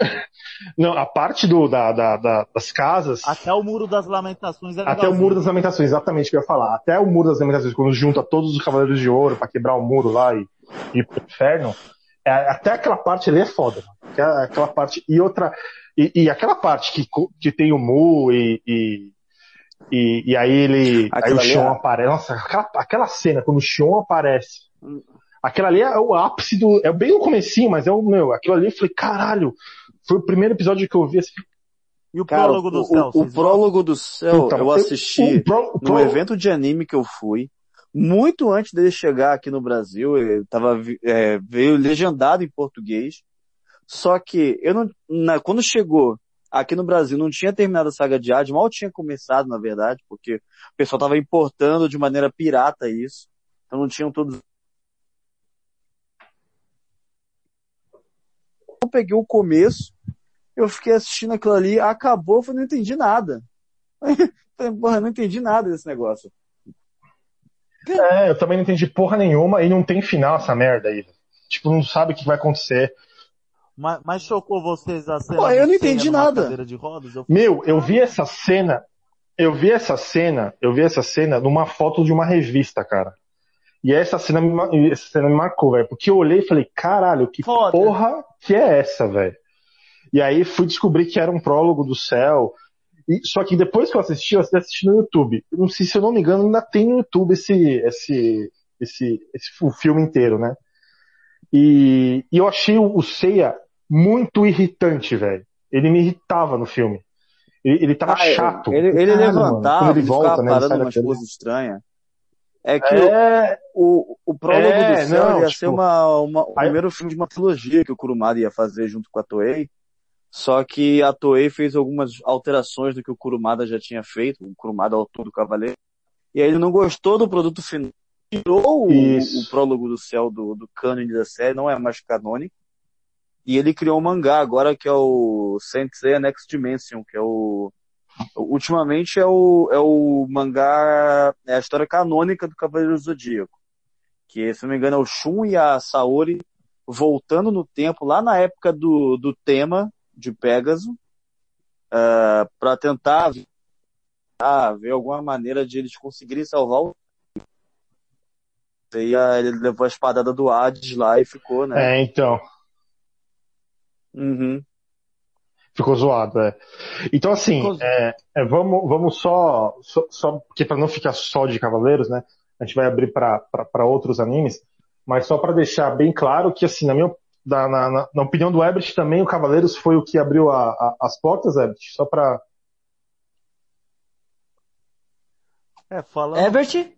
Speaker 2: Não, a parte do, da, da- da- das casas.
Speaker 5: Até o Muro das Lamentações é
Speaker 2: Até o. Muro das Lamentações, exatamente o que eu ia falar. Até o Muro das Lamentações, quando junta todos os Cavaleiros de Ouro pra quebrar o muro lá e e ir pro inferno, é, até aquela parte ali é foda. Aquela, aquela parte. E outra. E, e aquela parte que, que tem o Mu e. e e, e aí ele. Aí o Xion
Speaker 4: é-
Speaker 2: aparece. Nossa, aquela, aquela cena, quando o Xion aparece. Aquela ali é o ápice do. É bem no comecinho, mas é o meu. Aquilo ali eu falei, caralho. Foi o primeiro episódio que eu vi assim.
Speaker 5: E o
Speaker 4: Cara,
Speaker 5: prólogo do
Speaker 4: o,
Speaker 5: céu?
Speaker 4: o,
Speaker 5: vocês
Speaker 4: prólogo do céu
Speaker 2: Então,
Speaker 4: eu assisti
Speaker 2: o o
Speaker 4: num
Speaker 2: pro-
Speaker 4: evento de anime que eu fui, muito antes dele chegar aqui no Brasil, ele tava, é, veio legendado em português, só que eu não, na- quando chegou aqui no Brasil não tinha terminado a saga de Hades, mal tinha começado na verdade, porque o pessoal tava importando de maneira pirata isso, então não tinham todos eu peguei o começo, eu fiquei assistindo aquilo ali, acabou, eu falei, não entendi nada. Porra, não entendi nada desse negócio.
Speaker 2: É, eu também não entendi porra nenhuma e não tem final essa merda aí. Tipo, não sabe o que vai acontecer.
Speaker 5: Mas, mas chocou vocês a cena
Speaker 4: Pô, eu não entendi nada.
Speaker 5: rodas? Eu
Speaker 2: Meu, eu vi essa cena, eu vi essa cena, eu vi essa cena numa foto de uma revista, cara. E essa cena me, essa cena me marcou, velho, porque eu olhei e falei, caralho, que
Speaker 3: Foda.
Speaker 2: porra que é essa, velho? E aí fui descobrir que era um prólogo do céu. E, só que depois que eu assisti, eu assisti no YouTube. Não sei se eu não me engano, ainda tem no YouTube esse, esse, esse, esse o filme inteiro, né? E, e eu achei o, o Seiya muito irritante, velho. Ele me irritava no filme. Ele, ele tava
Speaker 4: Ah,
Speaker 2: chato.
Speaker 4: Ele, ele
Speaker 2: mano.
Speaker 4: levantava,
Speaker 2: Quando
Speaker 4: ele,
Speaker 2: volta,
Speaker 4: ficava
Speaker 2: né?
Speaker 4: Parando umas coisas estranhas. É que o-
Speaker 2: É,
Speaker 4: o, o prólogo
Speaker 2: É,
Speaker 4: do céu
Speaker 2: não,
Speaker 4: ia
Speaker 2: tipo-
Speaker 4: ser uma, uma, o primeiro filme de uma trilogia que o Kurumada ia fazer junto com a Toei. Só que a Toei fez algumas alterações do que o Kurumada já tinha feito, o Kurumada o autor do Cavaleiro. E aí ele não gostou do produto final. Tirou o, o prólogo do céu do, do cânone da série, não é mais canônico. E ele criou um mangá agora que é o Saint Seiya Next Dimension, que é o ultimamente é o, é o mangá, é a história canônica do Cavaleiro do Zodíaco. Que, se não me engano, é o Shun e a Saori voltando no tempo, lá na época do, do tema de Pégaso, para tentar ah, ver alguma maneira de eles conseguirem salvar o. Aí ah, ele levou a espadada do Hades lá e ficou, né?
Speaker 2: é, então.
Speaker 4: Uhum.
Speaker 2: Ficou zoado, é. Então, assim, é, é, vamos, vamos só, só, só- porque para não ficar só de Cavaleiros, né? A gente vai abrir para outros animes, mas só para deixar bem claro que, assim, na minha, da- na, na- na opinião do Ebert também, o Cavaleiros foi o que abriu a- a- as portas, Ebert, só para
Speaker 5: É, falando,
Speaker 3: Ebert?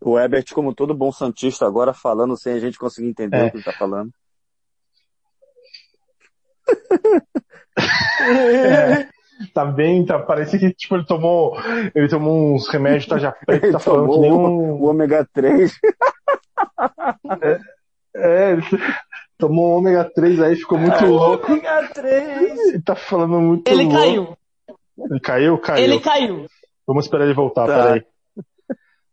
Speaker 4: O Ebert, como todo bom santista, agora falando sem a gente conseguir entender
Speaker 2: É.
Speaker 4: o que ele tá falando.
Speaker 2: tá bem, tá, parece que tipo, ele tomou, ele tomou uns remédios taja preta, tá falando que
Speaker 4: Tomou
Speaker 2: nem
Speaker 4: o,
Speaker 2: um,
Speaker 4: o ômega 3.
Speaker 2: é, ele tomou um ômega 3 aí, ficou muito louco,
Speaker 3: Ômega 3.
Speaker 2: ele tá falando muito
Speaker 3: Ele
Speaker 2: louco.
Speaker 3: caiu.
Speaker 2: Ele caiu? Caiu.
Speaker 3: Ele caiu.
Speaker 2: Vamos esperar ele voltar,
Speaker 4: Tá.
Speaker 2: peraí.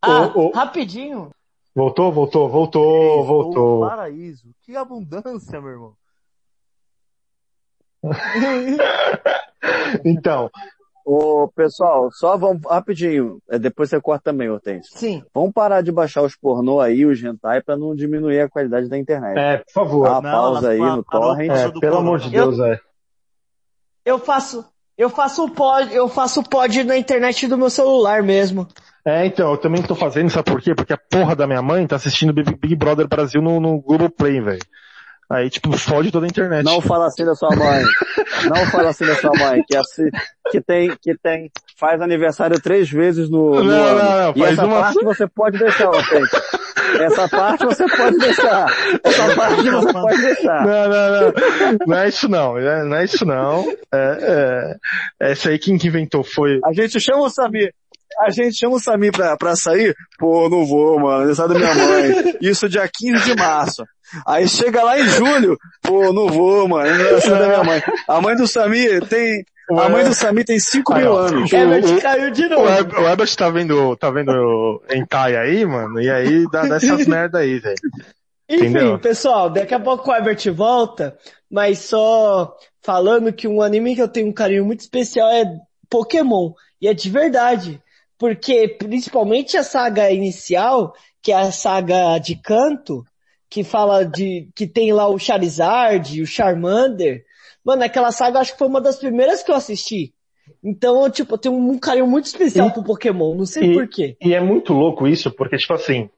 Speaker 3: Ah,
Speaker 2: Ô, ô.
Speaker 3: rapidinho.
Speaker 2: Voltou, voltou, voltou, voltou.
Speaker 5: paraíso. Que abundância, meu irmão.
Speaker 2: então,
Speaker 4: Ô, pessoal, só vamos rapidinho, é, depois você corta também, Hortêncio.
Speaker 3: Sim.
Speaker 4: Vamos parar de baixar os pornô aí, os hentai, pra não diminuir a qualidade da internet.
Speaker 2: é, por favor.
Speaker 4: Dá uma
Speaker 5: Não,
Speaker 4: pausa
Speaker 5: ela
Speaker 4: aí
Speaker 5: pa-
Speaker 4: no torrent.
Speaker 2: É, pelo amor de Deus, é.
Speaker 3: Eu faço, eu faço pod, eu faço pod na internet do meu celular mesmo.
Speaker 2: É, então, eu também tô fazendo, sabe por quê? Porque a porra da minha mãe tá assistindo Big, Big Brother Brasil no, no Globoplay, velho. Aí, tipo, fode toda a internet.
Speaker 4: Não fala assim da sua mãe. Não fala assim da sua mãe, que, é assim, que tem, que tem, faz aniversário três vezes no, no
Speaker 2: Não,
Speaker 4: ano.
Speaker 2: não, não,
Speaker 4: e essa
Speaker 2: uma-
Speaker 4: parte você pode deixar, Hortêncio. Essa parte você pode deixar. Essa parte você pode deixar.
Speaker 2: Não, não, não. Não é isso não. é- Não é isso não. É, é, essa aí quem que inventou foi.
Speaker 4: A gente chama o Samir. A gente chama o Samir pra, pra sair. Pô, não vou, mano. Aniversário da minha mãe. Isso dia 15 de março. Aí chega lá em julho. Pô, não vou, mano. Aniversário da minha mãe. A mãe do Samir tem... A mãe do Samir tem 5
Speaker 2: Aí,
Speaker 4: mil anos.
Speaker 3: Herbert caiu de
Speaker 2: O
Speaker 3: novo.
Speaker 2: O Ebert tá vendo, tá vendo hentai aí, mano, e aí dá dessas merda aí, velho.
Speaker 3: Enfim,
Speaker 2: Entendeu?
Speaker 3: pessoal, daqui a pouco o Herbert volta, mas só falando que um anime que eu tenho um carinho muito especial é Pokémon. E é de verdade. Porque, principalmente a saga inicial, que é a saga de canto, que fala de, que tem lá o Charizard, o Charmander. Mano, aquela saga acho que foi uma das primeiras que eu assisti. Então, eu, tipo, eu tenho um carinho muito especial
Speaker 2: E-
Speaker 3: pro Pokémon, não sei
Speaker 2: e-
Speaker 3: porquê.
Speaker 2: E é muito louco isso, porque, tipo assim,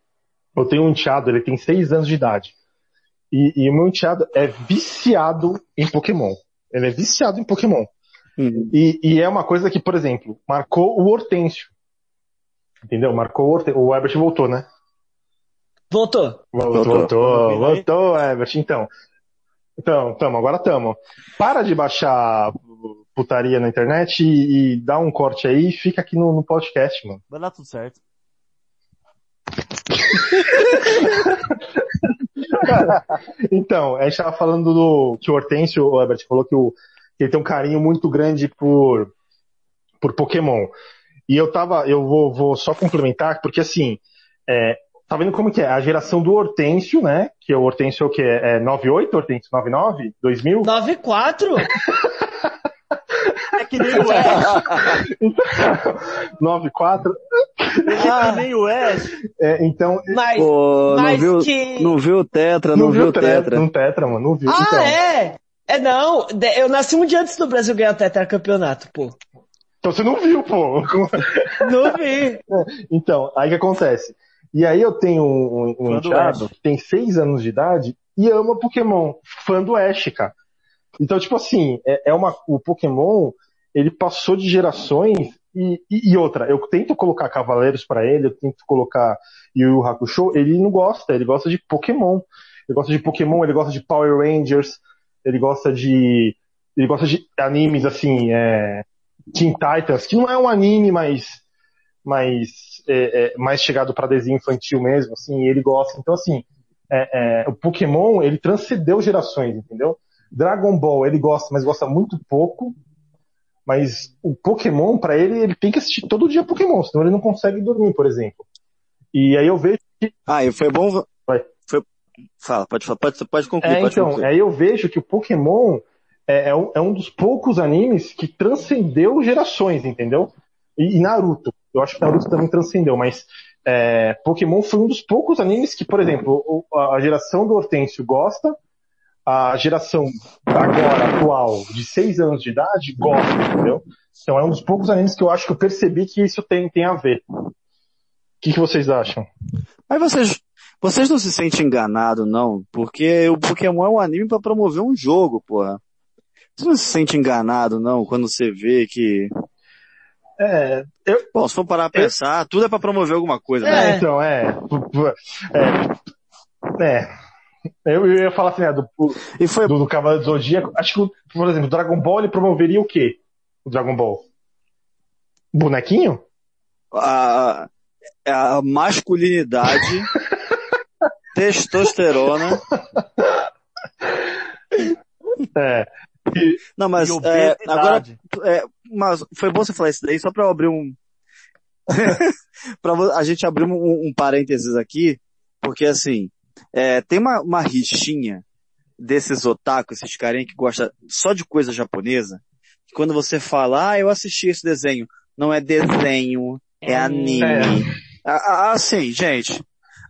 Speaker 2: eu tenho um enteado, ele tem seis anos de idade. E, e o meu enteado é viciado em Pokémon. Ele é viciado em Pokémon.
Speaker 4: Uhum.
Speaker 2: E, e é uma coisa que, por exemplo, marcou o Hortêncio. Entendeu? Marcou o Hortêncio. O Herbert voltou, né?
Speaker 3: Voltou.
Speaker 2: Voltou,
Speaker 4: Voltou.
Speaker 2: voltou, voltou, Herbert. Então, então, tamo, agora tamo. Para de baixar putaria na internet e, e dá um corte aí e fica aqui no, no podcast, mano.
Speaker 5: Vai dar tudo certo.
Speaker 2: Então, a gente tava falando do que o Hortêncio, o Herbert, falou que, o, que ele tem um carinho muito grande por, por Pokémon. E eu tava, eu vou, vou só complementar, porque assim, é, tá vendo como que é? A geração do Hortêncio, né? Que o Hortêncio é o que? É 98, Hortêncio? 99? 2000?
Speaker 3: 94?
Speaker 5: É que nem o Ash.
Speaker 2: 94?
Speaker 5: Ele é que nem o Ash.
Speaker 2: É, então,
Speaker 3: Mas,
Speaker 4: Pô, não
Speaker 3: mas
Speaker 4: viu,
Speaker 3: que...
Speaker 4: não viu o Tetra, não, viu o Tetra.
Speaker 2: Não tetra, mano, não viu.
Speaker 3: Ah,
Speaker 2: então,
Speaker 3: é? É não, eu nasci um dia antes do Brasil ganhar o tetracampeonato, pô.
Speaker 2: Então você não viu, pô.
Speaker 3: Não vi.
Speaker 2: Então, aí que acontece? E aí eu tenho um, um, enteado que tem seis anos de idade e ama Pokémon, fã do Ash, cara. Então, tipo assim, é, é uma, o Pokémon, ele passou de gerações e, e, e outra, eu tento colocar Cavaleiros pra ele, eu tento colocar Yu Yu Hakusho, ele não gosta, ele gosta de Pokémon. Ele gosta de Pokémon, ele gosta de Power Rangers, ele gosta de, ele gosta de animes assim, é, Teen Titans, que não é um anime mais, mais, é, é, mais chegado para desenho infantil mesmo, assim, ele gosta. Então, assim, é, é, o Pokémon, ele transcendeu gerações, entendeu? Dragon Ball, ele gosta, mas gosta muito pouco. Mas o Pokémon, para ele, ele tem que assistir todo dia Pokémon, senão ele não consegue dormir, por exemplo. E aí eu vejo
Speaker 4: Ah, e foi bom.
Speaker 2: Vai.
Speaker 4: Foi... Fala, pode, pode, pode concluir,
Speaker 2: É,
Speaker 4: pode
Speaker 2: então,
Speaker 4: concluir.
Speaker 2: aí eu vejo que o Pokémon é, é um, é um dos poucos animes que transcendeu gerações, entendeu? E, e Naruto. Eu acho que Naruto também transcendeu, mas é, Pokémon foi um dos poucos animes que, por exemplo, a geração do Hortêncio gosta, a geração agora, atual, de 6 anos de idade, gosta, entendeu? Então é um dos poucos animes que eu acho que eu percebi que isso tem, tem a ver. O que, que vocês acham?
Speaker 4: Mas vocês, vocês não se sentem enganados, não? Porque o Pokémon é um anime pra promover um jogo, porra. Você não se sente enganado, não, quando você vê que...
Speaker 2: É, eu,
Speaker 4: Bom, se for parar pra pensar, tudo é pra promover alguma coisa, né?
Speaker 2: É, então, é. É. é. Eu, eu ia falar assim, né, do,
Speaker 4: E foi...
Speaker 2: do, do Cavaleiro do Zodíaco. Acho que, por exemplo, o Dragon Ball ele promoveria o quê? O Dragon Ball? Bonequinho?
Speaker 4: a, a masculinidade, testosterona.
Speaker 2: É.
Speaker 4: Não, mas é, agora é, mas foi bom você falar isso daí só para abrir um para a gente abrir um, um parênteses aqui, porque assim é, tem uma, uma rixinha desses otaku, esses carinha que gosta só de coisa japonesa, quando você fala, ah, eu assisti esse desenho. Não é desenho, é anime. É. Ah, assim, gente,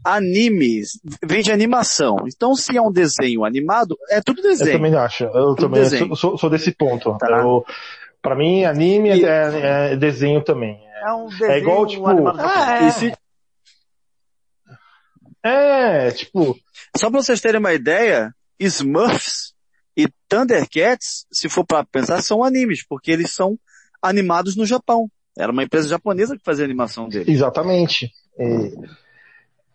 Speaker 4: animes vem de animação. Então, se é um desenho animado, é tudo desenho.
Speaker 2: Eu também acho. Eu tudo também sou, sou, sou, desse ponto. Tá. Eu, pra mim, anime e... é, é, desenho também.
Speaker 5: É um desenho
Speaker 2: é igual, tipo,
Speaker 5: ah,
Speaker 2: é. Se... é, tipo.
Speaker 4: Só pra vocês terem uma ideia, Smurfs e Thundercats, se for para pensar, são animes, porque eles são animados no Japão. Era uma empresa japonesa que fazia a animação deles.
Speaker 2: Exatamente. E,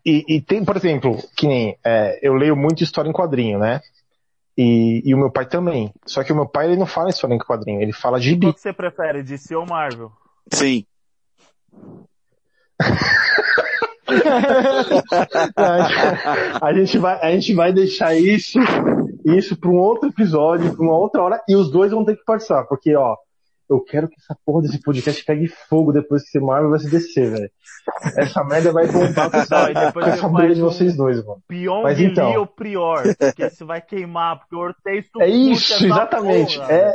Speaker 2: e, e tem, por exemplo, que nem é, eu leio muito história em quadrinho, né? E, e, o meu pai também. Só que o meu pai ele não fala história em quadrinho, ele fala gibi.
Speaker 5: O que você prefere, DC ou Marvel?
Speaker 4: Sim.
Speaker 2: a, gente vai, a gente vai deixar isso isso para um outro episódio, para uma outra hora, e os dois vão ter que participar, porque, ó, eu quero que essa porra desse podcast pegue fogo depois que esse Marvel vai se descer, velho. Essa merda vai bombar com essa, com essa briga de vocês dois, mano.
Speaker 5: Pyong Mas então... ou Prior, porque esse vai queimar, porque o Ortez
Speaker 2: É isso, exatamente. Porra, é...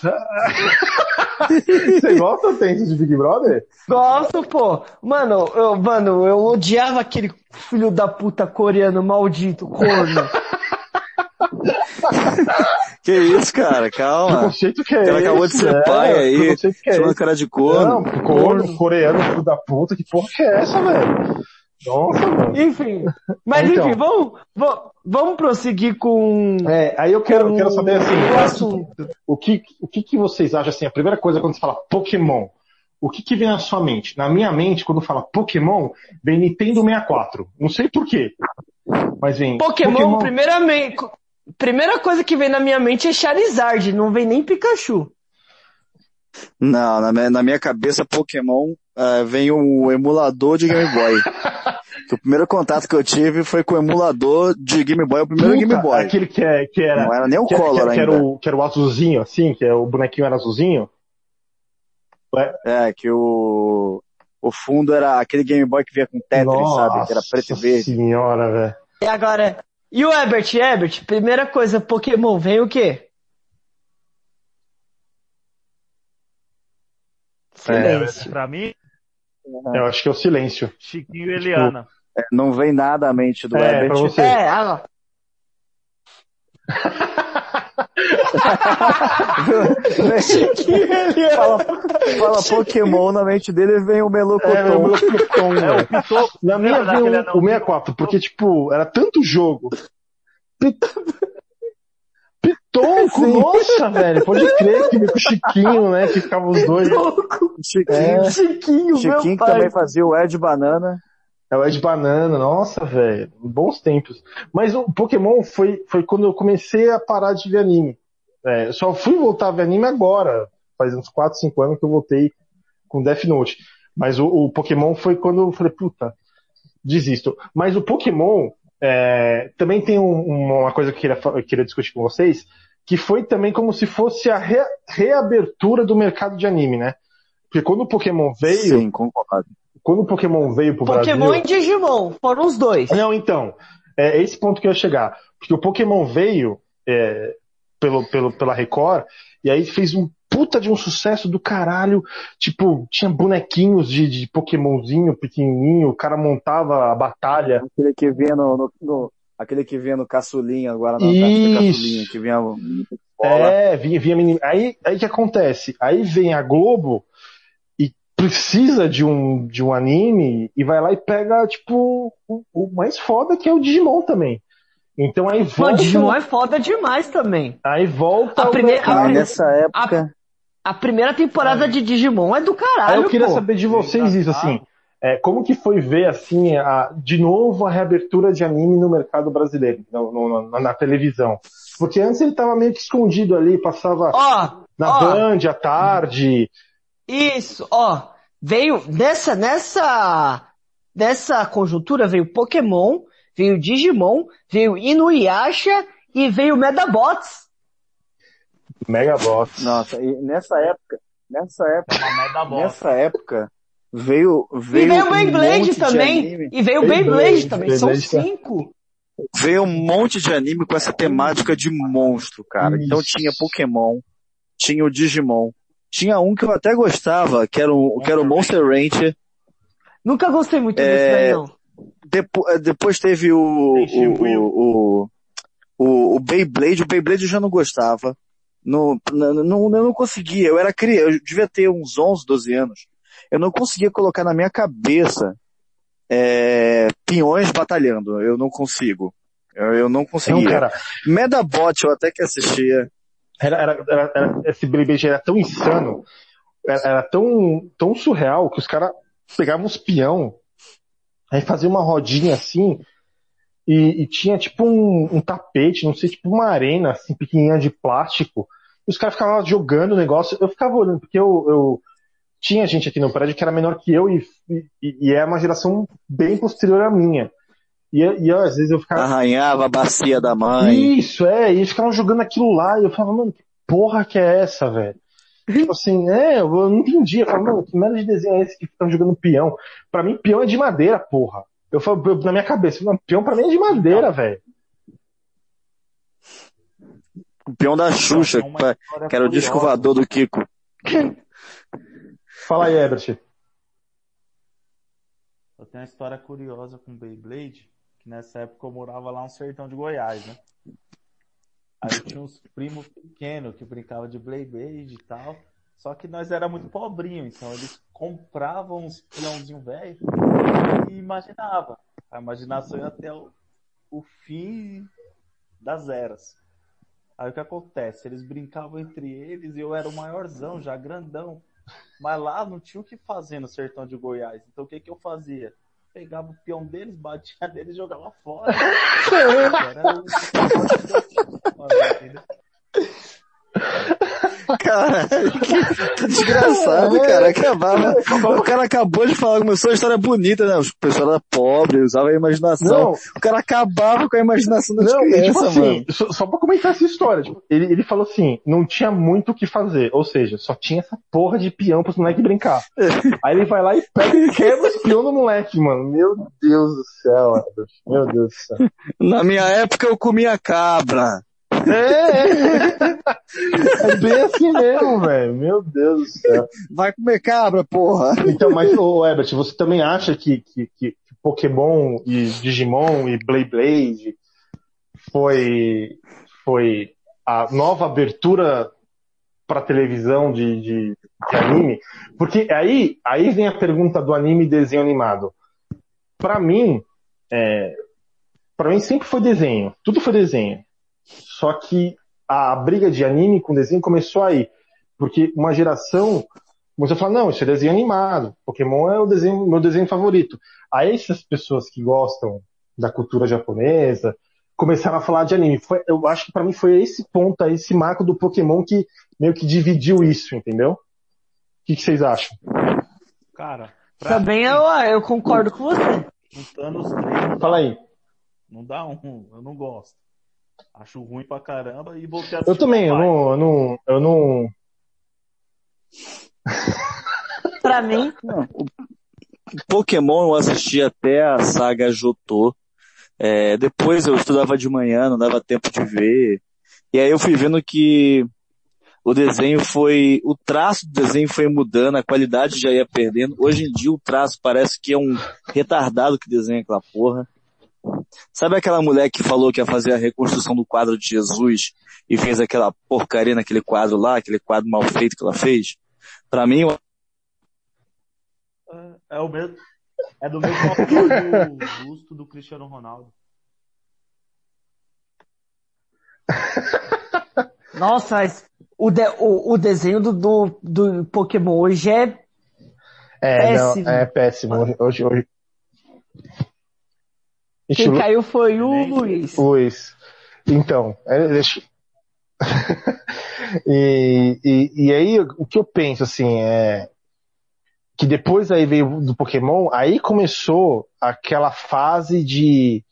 Speaker 2: Você gosta tanto de Big Brother?
Speaker 3: Gosto, pô. Mano, eu, mano, eu odiava aquele filho da puta coreano maldito, corno.
Speaker 4: que isso, cara? Calma.
Speaker 2: Que conceito que é
Speaker 4: esse? acabou de ser é, pai aí,
Speaker 2: que é
Speaker 4: chamando cara de corno.
Speaker 2: Não, corno, coreano, filho da puta, que porra que é essa, velho? Nossa, mano.
Speaker 3: Enfim, mas então, enfim, vamos, vamos, vamos prosseguir com...
Speaker 2: É, aí eu quero, quero saber assim, o que, o que que vocês acham assim, a primeira coisa quando você fala Pokémon, o que que vem na sua mente? Na minha mente, quando fala Pokémon, vem Nintendo 64. Não sei porquê. Mas vem.
Speaker 3: Pokémon, Pokémon... primeiramente, primeira coisa que vem na minha mente é Charizard, não vem nem Pikachu.
Speaker 4: Não, na minha, na minha cabeça Pokémon uh, vem o emulador de Game Boy. o primeiro contato que eu tive foi com o emulador de Game Boy, o primeiro Puta, Game Boy.
Speaker 2: Aquele que, é, que era.
Speaker 4: Não era nem o
Speaker 2: que,
Speaker 4: Color
Speaker 2: que,
Speaker 4: que,
Speaker 2: ainda. Era o, que era o azulzinho, assim, que é, o bonequinho era azulzinho.
Speaker 4: É, é que o, o fundo era aquele Game Boy que vinha com Tetris, Nossa sabe? Que era preto e verde.
Speaker 2: senhora, velho.
Speaker 3: E agora, e o Herbert, Herbert, primeira coisa, Pokémon, vem o quê?
Speaker 5: Silêncio. É, pra mim?
Speaker 2: Eu acho que é o silêncio.
Speaker 5: Chiquinho e Eliana.
Speaker 4: Tipo, não vem nada à mente do é, Herbert.
Speaker 2: Pra você.
Speaker 3: É, ah,
Speaker 4: fala, fala Pokémon na mente dele vem o Melocoton. É, o
Speaker 2: Melocoton, é, o Pitoco. Na minha veio o, o 64, porque tipo, era tanto jogo. Pitonco, nossa, velho, pode crer que com o Chiquinho, né, que ficavam os dois.
Speaker 4: Chiquinho, é.
Speaker 3: Chiquinho,
Speaker 4: Chiquinho que também fazia o Ed Banana.
Speaker 2: É o Ed Banana, nossa, velho, bons tempos. Mas o Pokémon foi, foi quando eu comecei a parar de ver anime. É, só fui voltar a ver anime agora, faz uns 4, 5 anos que eu voltei com Death Note. Mas o, o Pokémon foi quando eu falei, puta, desisto. Mas o Pokémon é, também tem um, uma coisa que eu queria, queria, discutir com vocês, que foi também como se fosse a re, reabertura do mercado de anime, né? Porque quando o Pokémon veio.
Speaker 4: Sim, concordo.
Speaker 2: Quando o Pokémon veio pro
Speaker 3: Pokémon
Speaker 2: Brasil.
Speaker 3: Pokémon e Digimon, foram os dois.
Speaker 2: Não, então. É esse ponto que eu ia chegar. Porque o Pokémon veio é, pelo, pelo, pela Record, e aí fez um puta de um sucesso do caralho. Tipo, tinha bonequinhos de, de Pokémonzinho pequenininho, o cara montava a batalha.
Speaker 4: Aquele que vinha no, no, no aquele que vinha no caçulinha, agora na caçulinha, que vinha
Speaker 2: É, vinha, vinha menino. Aí, aí que acontece? Aí vem a Globo precisa de um, de um anime e vai lá e pega, tipo, o, o mais foda que é o Digimon também. Então aí volta. Mano,
Speaker 3: Digimon é foda demais também.
Speaker 2: Aí volta.
Speaker 3: A primeira, a,
Speaker 4: nessa época.
Speaker 3: A, a primeira temporada de Digimon é do caralho.
Speaker 2: Aí eu queria
Speaker 3: pô.
Speaker 2: saber de vocês isso, assim. É, como que foi ver, assim, a, de novo a reabertura de anime no mercado brasileiro, no, no, na, na, televisão? Porque antes ele tava meio que escondido ali, passava
Speaker 3: oh,
Speaker 2: na oh, Band à tarde.
Speaker 3: Isso, ó. Veio, nessa, nessa, nessa conjuntura veio Pokémon, veio Digimon, veio Inuyasha e veio Medabots.
Speaker 2: Megabots.
Speaker 4: Nossa, e nessa época, nessa época, nessa época, veio, veio. E veio
Speaker 3: o Beyblade um também. E veio o Beyblade também. São cinco.
Speaker 4: Veio um monte de anime com essa temática de monstro, cara. Isso. Então tinha Pokémon, tinha o Digimon. Tinha um que eu até gostava, que era o, que era o Monster Rancher.
Speaker 3: Nunca gostei muito desse é, daí, não.
Speaker 4: Depo, é, depois teve o, o, o, o, o Beyblade. O Beyblade eu já não gostava. No, não, não, eu não conseguia. Eu era criança, eu devia ter uns 11, 12 anos. Eu não conseguia colocar na minha cabeça é, peões batalhando. Eu não consigo. Eu, eu não conseguia. Não, cara. Medabot eu até que assistia.
Speaker 2: Era, era, era, era esse Beyblade era tão insano, era, era, tão, tão surreal que os caras pegavam uns peão, aí faziam uma rodinha assim, e, e tinha tipo um, um, tapete, não sei, tipo uma arena assim, pequenininha de plástico, e os caras ficavam jogando o negócio, eu ficava olhando, porque eu, eu tinha gente aqui no prédio que era menor que eu e, e, e é uma geração bem posterior à minha. E, e às vezes eu ficava.
Speaker 4: Arranhava a bacia da mãe.
Speaker 2: Isso, é, e eles ficavam jogando aquilo lá, e eu falava, mano, que porra que é essa, velho? Tipo assim, é, eu não entendi. Eu falava, mano, que merda de desenho é esse que ficam jogando peão? Pra mim, peão é de madeira, porra. Eu falo, eu, na minha cabeça, não, peão pra mim é de madeira, velho.
Speaker 4: O peão da Xuxa, é que era o disco voador do Kiko.
Speaker 2: Fala aí, Ebert.
Speaker 5: Eu tenho uma história curiosa com Beyblade que nessa época eu morava lá no sertão de Goiás, né? Aí tinha uns primos pequenos que brincavam de Beyblade e tal. Só que nós era muito pobrinho, então eles compravam uns peãozinhos velho e imaginavam. A imaginação ia até o, o fim das eras. Aí o que acontece? Eles brincavam entre eles e eu era o maiorzão, já grandão. Mas lá não tinha o que fazer no sertão de Goiás. Então o que que eu fazia? Pegava o peão deles, batia neles e jogava fora. Era
Speaker 4: Cara, que desgraçado, é. cara. Acabava. O cara acabou de falar, começou a história bonita, né? O pessoal era pobre, usava a imaginação. Não. O cara acabava com a imaginação das não, crianças, tipo assim, mano.
Speaker 2: Só, só pra comentar essa história, tipo, ele, ele falou assim, não tinha muito o que fazer. Ou seja, só tinha essa porra de peão pros moleques brincar. Aí ele vai lá e pega e quebra os peão do moleque, mano. Meu Deus do céu, meu Deus do céu.
Speaker 4: Na minha época eu comia cabra.
Speaker 2: É, é bem assim mesmo, velho. Meu Deus do céu.
Speaker 4: Vai comer cabra, porra.
Speaker 2: Então, mas, ô, Herbert, você também acha que, que, que Pokémon e Digimon e Blade Blade foi, foi a nova abertura para televisão de, de, de, anime? Porque aí, aí vem a pergunta do anime e desenho animado. Para mim, é, para mim sempre foi desenho. Tudo foi desenho. Só que a briga de anime com desenho começou aí. Porque uma geração começou a falar, não, isso é desenho animado. Pokémon é o desenho, meu desenho favorito. Aí essas pessoas que gostam da cultura japonesa começaram a falar de anime. Foi, eu acho que para mim foi esse ponto, esse marco do Pokémon que meio que dividiu isso, entendeu? O que, que vocês acham?
Speaker 3: Cara, também eu, eu concordo com você.
Speaker 5: Juntando os três.
Speaker 2: Fala aí.
Speaker 5: Não dá um, eu não gosto. Acho ruim pra caramba e voltei a
Speaker 2: Eu também, eu não, eu não, eu não.
Speaker 3: pra mim, não.
Speaker 4: O Pokémon eu assisti até a saga Jotô. É, depois eu estudava de manhã, não dava tempo de ver. E aí eu fui vendo que o desenho foi, o traço do desenho foi mudando, a qualidade já ia perdendo. Hoje em dia o traço parece que é um retardado que desenha aquela porra. Sabe aquela mulher que falou que ia fazer a reconstrução do quadro de Jesus e fez aquela porcaria naquele quadro lá, aquele quadro mal feito que ela fez? Para mim, eu...
Speaker 5: é, é o mesmo, é do mesmo autor do busto do Cristiano Ronaldo.
Speaker 3: Nossa, o, de, o, o desenho do, do, do Pokémon hoje é,
Speaker 2: é péssimo. Não, é péssimo. Hoje, hoje,
Speaker 3: quem caiu foi o Luiz.
Speaker 2: Luiz. Então, é, deixa... e, e, e aí o que eu penso assim é que depois aí veio do Pokémon, aí começou aquela fase de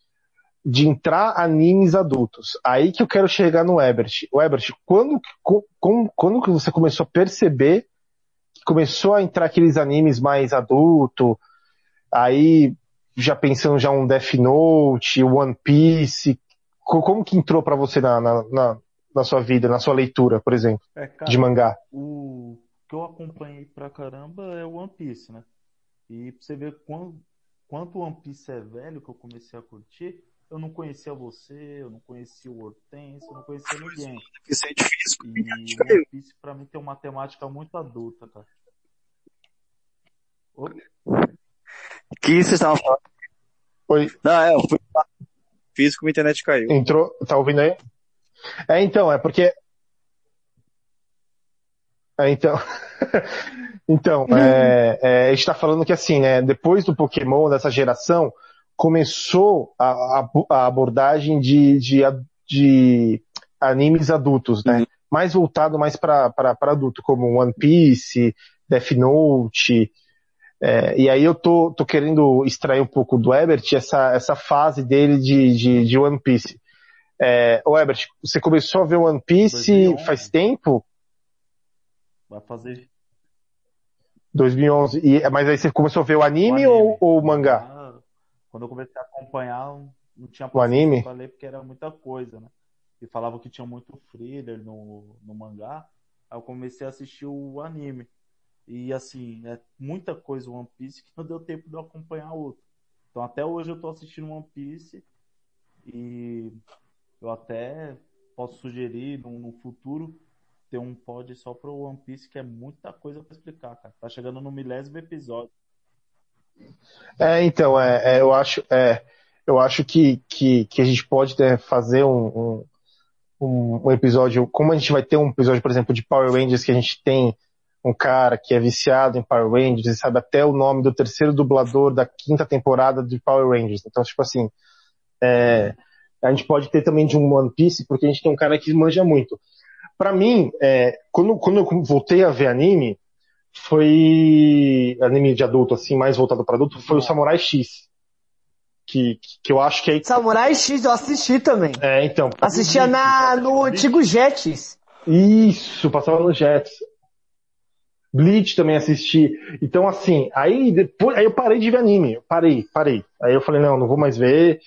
Speaker 2: de entrar animes adultos. Aí que eu quero chegar no Ebert. O Ebert, quando, como, quando que você começou a perceber que começou a entrar aqueles animes mais adulto, aí já pensando já um Death Note, One Piece, como que entrou para você na, na, na, na sua vida, na sua leitura, por exemplo, é, cara, de mangá?
Speaker 5: O que eu acompanhei pra caramba é o One Piece, né? E pra você ver quanto, quanto o One Piece é velho que eu comecei a curtir, eu não conhecia você, eu não conhecia o Hortense, eu não conhecia ninguém.
Speaker 4: Isso é difícil.
Speaker 5: E o One Piece pra mim tem uma temática muito adulta, cara.
Speaker 4: O que vocês estavam falando?
Speaker 2: Oi.
Speaker 4: Não, é, eu fui físico, minha internet caiu.
Speaker 2: Entrou, tá ouvindo aí? É, então, é porque. É, então. então, é, é, a gente tá falando que assim, né, depois do Pokémon, dessa geração, começou a, a, a abordagem de, de, de, animes adultos, né? Uhum. Mais voltado mais para adulto, como One Piece, Death Note, é, e aí eu tô, tô querendo extrair um pouco do Ebert essa, essa fase dele de, de, de One Piece. É, ô Ebert, você começou a ver One Piece 2011. faz tempo?
Speaker 5: Vai fazer.
Speaker 2: 2011. E, mas aí você começou a ver o anime, o anime. Ou, ou o mangá? Ah,
Speaker 5: quando eu comecei a acompanhar, não tinha
Speaker 2: o anime
Speaker 5: pra ler porque era muita coisa, né? E falava que tinha muito thriller no, no mangá. Aí eu comecei a assistir o anime. E assim, é muita coisa One Piece que não deu tempo de eu acompanhar outro. Então até hoje eu tô assistindo One Piece e eu até posso sugerir no, no futuro ter um pod só pro One Piece que é muita coisa para explicar, cara. Tá chegando no milésimo episódio.
Speaker 2: É, então, é, é eu acho, é, eu acho que, que, que a gente pode né, fazer um, um, um, episódio, como a gente vai ter um episódio, por exemplo, de Power Rangers que a gente tem um cara que é viciado em Power Rangers e sabe até o nome do terceiro dublador da quinta temporada de Power Rangers. Então, tipo assim, é, a gente pode ter também de um One Piece, porque a gente tem um cara que manja muito. Para mim, é, quando, quando eu voltei a ver anime, foi anime de adulto, assim, mais voltado para adulto, foi o Samurai X. Que, que eu acho que é.
Speaker 3: Samurai X eu assisti também.
Speaker 2: É, então.
Speaker 3: Assistia na, no antigo Jets.
Speaker 2: Isso, passava no Jets. Bleach também assisti. Então, assim, aí depois, aí eu parei de ver anime. Parei, parei. Aí eu falei, não, não vou mais ver.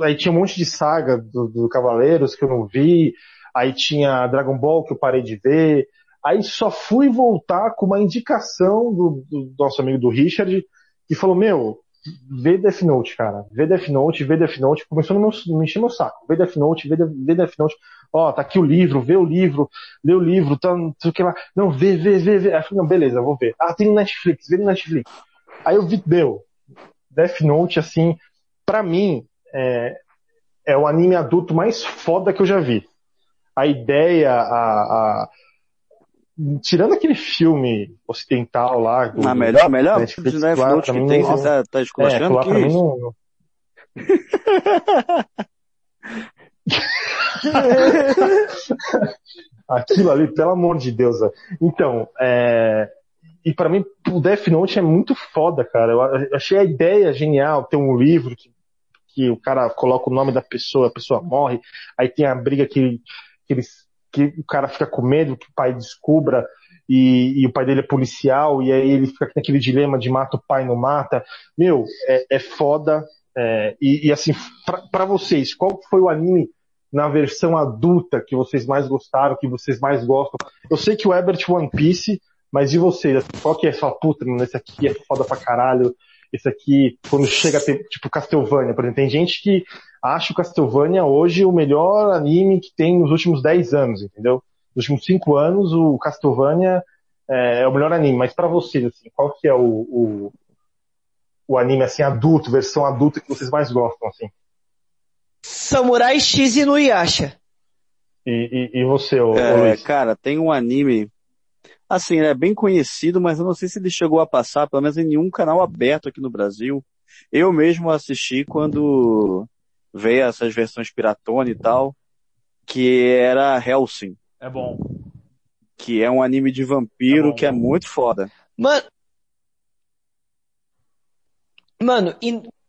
Speaker 2: Aí tinha um monte de saga do, do Cavaleiros que eu não vi. Aí tinha Dragon Ball que eu parei de ver. Aí só fui voltar com uma indicação do, do nosso amigo do Richard, que falou, meu, vê Death Note, cara. Vê Death Note, vê Death Note. Começou a me, encher meu saco. Vê Death Note, vê, vê Death Note ó, tá aqui o livro, vê o livro, lê o livro, tá, não sei o que lá. Não, vê, vê, vê, vê. Aí eu falei, não, beleza, vou ver. Ah, tem no Netflix, vê no Netflix. Aí eu vi, meu, Death Note, assim, pra mim, é, é o anime adulto mais foda que eu já vi. A ideia, a, a tirando aquele filme ocidental lá.
Speaker 4: Do, a melhor, melhor Netflix, Death Note que tem, você tá, tá esculachando? É, que mim não... Aquilo ali, pelo amor de Deus. Então, é... e para mim, o Death Note é muito foda, cara. Eu achei a ideia genial, ter um livro que, que o cara coloca o nome da pessoa, a pessoa morre, aí tem a briga que, que, eles, que o cara fica com medo que o pai descubra. E, e, o pai dele é policial, e aí ele fica naquele dilema de mata o pai, não mata. Meu, é, é foda. É, e, e, assim, para vocês, qual foi o anime na versão adulta que vocês mais gostaram, que vocês mais gostam? Eu sei que o Ebert One Piece, mas e vocês? Qual que é? Só puta, mano, esse aqui é foda pra caralho. Esse aqui, quando chega a ter, tipo, Castlevania, por exemplo, tem gente que acha o Castlevania hoje o melhor anime que tem nos últimos 10 anos, entendeu? Nos últimos 5 anos, o Castlevania é, é, o melhor anime, mas para vocês, assim, qual que é o, o, o anime, assim, adulto, versão adulta que vocês mais gostam, assim?
Speaker 3: Samurai X e Inuyasha.
Speaker 2: E, e, e você, ô,
Speaker 4: é, Luiz? Cara, tem um anime, assim, é bem conhecido, mas eu não sei se ele chegou a passar, pelo menos em nenhum canal aberto aqui no Brasil. Eu mesmo assisti quando veio essas versões piratona e tal, que era Helsing.
Speaker 5: É bom.
Speaker 4: Que é um anime de vampiro é bom, que é muito foda.
Speaker 3: Mano, Mano,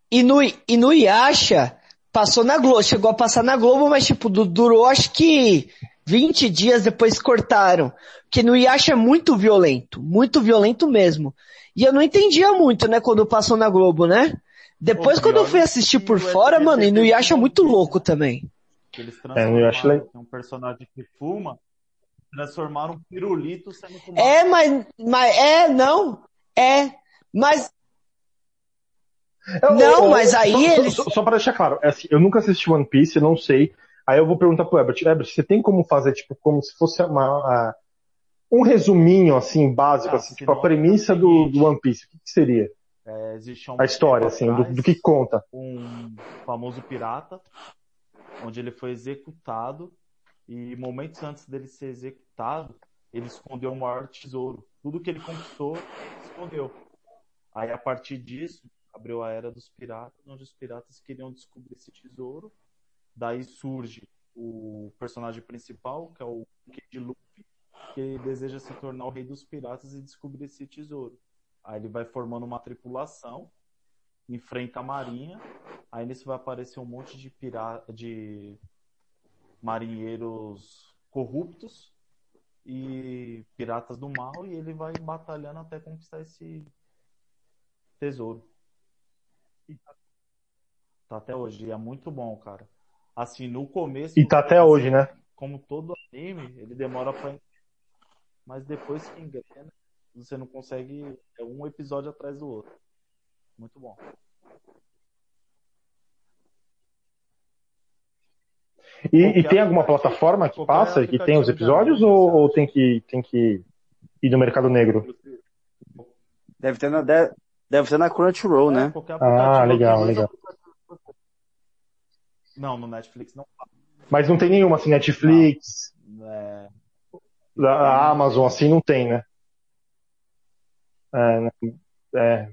Speaker 3: Inu, Inuyasha Passou na Globo, chegou a passar na Globo, mas tipo, durou acho que 20 dias depois cortaram. Porque no Yasha é muito violento, muito violento mesmo. E eu não entendia muito, né, quando passou na Globo, né? Depois quando eu fui assistir por fora, mano, e no Yasha é muito louco também.
Speaker 5: Eles transformaram é, acho le... um personagem que fuma, transformaram um pirulito sendo fumado.
Speaker 3: É, mas, mas é, não, é, mas
Speaker 2: eu, não, eu, mas aí só, eles. Só, só, só para deixar claro, é assim, eu nunca assisti One Piece, eu não sei. Aí eu vou perguntar pro Ebert, Ebert, você tem como fazer, tipo, como se fosse uma, um resuminho, assim, básico, ah, assim, tipo, a premissa do, do One Piece, o que, que seria? É, existe um a história, assim, do, do, que conta.
Speaker 5: Um famoso pirata, onde ele foi executado, e momentos antes dele ser executado, ele escondeu o maior tesouro. Tudo que ele conquistou, escondeu. Aí, a partir disso, abriu a era dos piratas, onde os piratas queriam descobrir esse tesouro. Daí surge o personagem principal, que é o Kid Luffy, que deseja se tornar o rei dos piratas e descobrir esse tesouro. Aí ele vai formando uma tripulação, enfrenta a marinha, aí nisso vai aparecer um monte de pirata, de marinheiros corruptos e piratas do mal e ele vai batalhando até conquistar esse tesouro. Tá até hoje, e é muito bom, cara. Assim, no começo.
Speaker 2: E tá até hoje, né?
Speaker 5: Como todo anime, ele demora pra. Mas depois que engrena, você não consegue. É um episódio atrás do outro. Muito bom.
Speaker 2: E, e tem alguma plataforma que passa, que tem os episódios, ou, ou, tem, que, tem que ir no Mercado Negro?
Speaker 4: Deve ter na, deve, deve ter na Crunchyroll, é, né?
Speaker 2: Ah, legal, legal.
Speaker 5: Não, no Netflix não.
Speaker 2: Mas não tem nenhuma, assim, Netflix, é... a Amazon, assim, não tem, né? É, né? é.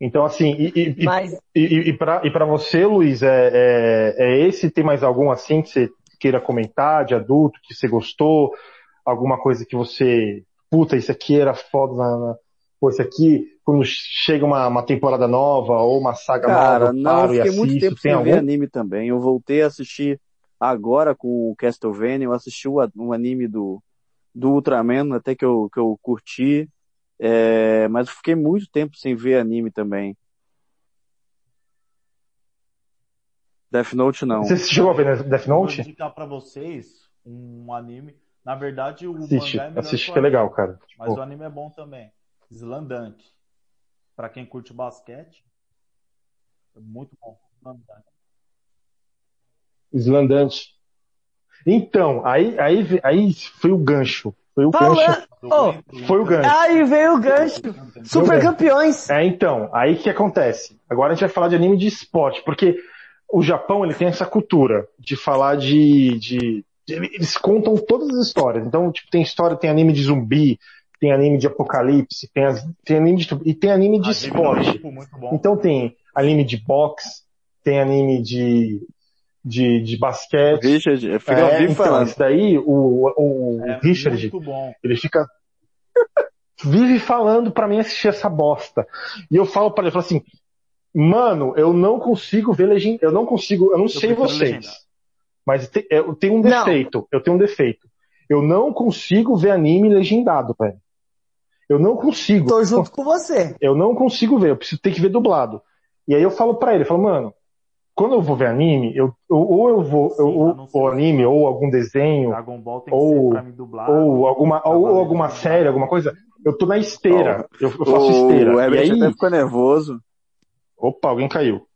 Speaker 2: Então, assim, e, e, Mas... e, e, para você, Luiz, é, é, é, esse? Tem mais algum, assim, que você queira comentar, de adulto, que você gostou? Alguma coisa que você, puta, isso aqui era foda, na, na... pô, isso aqui, quando chega uma, uma temporada nova ou uma saga
Speaker 4: Cara,
Speaker 2: nova,
Speaker 4: não, eu fiquei muito tempo sem algum? ver anime também. Eu voltei a assistir agora com o Castlevania, eu assisti um anime do, do Ultraman, até que eu, que eu curti. É, mas eu fiquei muito tempo sem ver anime também. Death Note não.
Speaker 2: Você chegou a ver Death Note?
Speaker 5: Vou indicar pra vocês um anime. Na verdade, o
Speaker 2: assiste,
Speaker 5: mangá é melhor
Speaker 2: assiste que é legal, cara.
Speaker 5: Mas tipo... o anime é bom também. Slandunk para quem curte basquete. É muito bom.
Speaker 2: Slandante. Então, aí, aí, aí foi o gancho. Foi o Fala... gancho. Oh, foi o gancho.
Speaker 3: Aí veio o gancho. Super campeões.
Speaker 2: É, então, aí que acontece? Agora a gente vai falar de anime de esporte, porque o Japão ele tem essa cultura de falar de, de, de eles contam todas as histórias. Então, tipo, tem história, tem anime de zumbi, tem anime de apocalipse, tem, as, tem anime de, e tem anime de esporte. Então tem anime de boxe, tem anime de, de, de basquete.
Speaker 4: Richard, eu fico é, então, falando.
Speaker 2: Isso daí, o, o, é Richard, ele fica vive falando para mim assistir essa bosta. E eu falo para ele, eu falo assim, mano, eu não consigo ver legenda, eu não consigo, eu não eu sei vocês, mas eu tenho um defeito, não. eu tenho um defeito. Eu não consigo ver anime legendado, velho. Eu não consigo.
Speaker 3: Tô junto com você.
Speaker 2: Eu não consigo ver, eu preciso ter que ver dublado. E aí eu falo pra ele, eu falo, mano, quando eu vou ver anime, eu, ou eu vou, Sim, eu, ou anime, ou algum desenho, ou, ou alguma, ou, ou alguma série, alguma coisa, eu tô na esteira. Oh, eu, eu, faço esteira.
Speaker 4: O e aí... ficou nervoso.
Speaker 2: Opa, alguém caiu.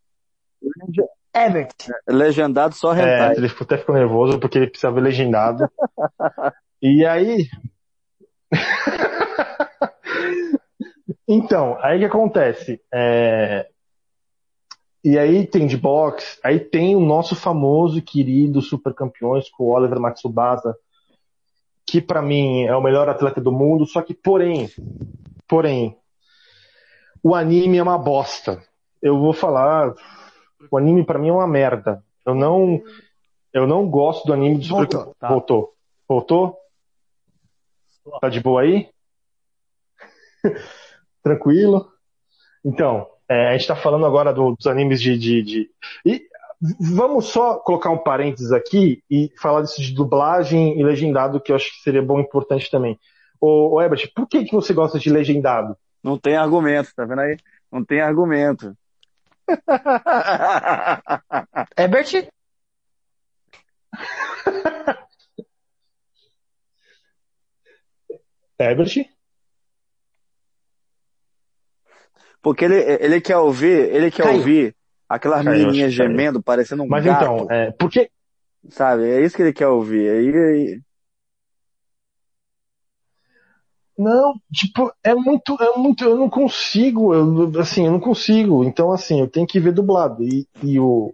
Speaker 3: Everett.
Speaker 4: Legendado só hentai.
Speaker 2: É, ele até ficou nervoso porque ele precisava ver legendado. e aí... Então, aí que acontece? É... E aí tem de boxe, aí tem o nosso famoso e querido Super Campeões com o Oliver Matsubasa, que para mim é o melhor atleta do mundo, só que porém, porém, o anime é uma bosta. Eu vou falar, o anime para mim é uma merda. Eu não eu não gosto do anime de Super Voltou. Tá. Voltou. Voltou? Tá de boa aí? Tranquilo? Então, é, a gente está falando agora do, dos animes de, de, de, E vamos só colocar um parênteses aqui e falar disso de dublagem e legendado, que eu acho que seria bom e importante também. Ô, ô Ebert, por que, que você gosta de legendado?
Speaker 4: Não tem argumento, tá vendo aí? Não tem argumento.
Speaker 3: Herbert?
Speaker 2: Herbert?
Speaker 4: Porque ele, ele quer ouvir, ele quer
Speaker 3: Caiu.
Speaker 4: ouvir aquelas
Speaker 2: Caiu,
Speaker 4: menininhas
Speaker 2: caiu.
Speaker 4: gemendo, parecendo um
Speaker 2: Mas
Speaker 4: gato.
Speaker 2: então, é, porque
Speaker 4: Sabe? É isso que ele quer ouvir. Aí, aí-
Speaker 2: Não, tipo, é muito, é muito, eu não consigo, eu, assim, eu não consigo. Então, assim, eu tenho que ver dublado. E, e o,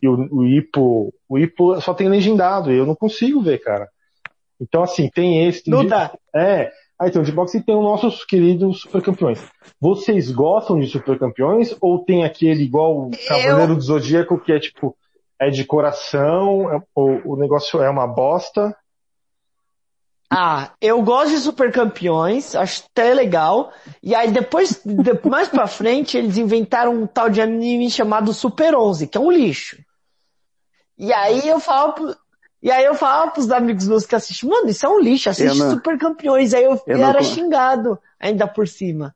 Speaker 2: e o, o Ipo, o Ipo só tem legendado, e eu não consigo ver, cara. Então, assim, tem esse. tem
Speaker 3: Não dá.
Speaker 2: É. Aí tem o de boxe tem os nossos queridos supercampeões. Vocês gostam de supercampeões ou tem aquele igual o Cavaleiro do Zodíaco que é tipo, é de coração, é- o, o negócio é uma bosta?
Speaker 3: Ah, eu gosto de Super Campeões, acho até legal. E aí depois, de- mais pra frente, eles inventaram um tal de anime chamado Super 11, que é um lixo. E aí eu pro- e aí eu falava pros amigos meus que assistem, mano, isso é um lixo, assiste
Speaker 4: não-
Speaker 3: Super Campeões. Aí eu,
Speaker 4: eu não
Speaker 3: era
Speaker 4: co-
Speaker 3: xingado, ainda por cima.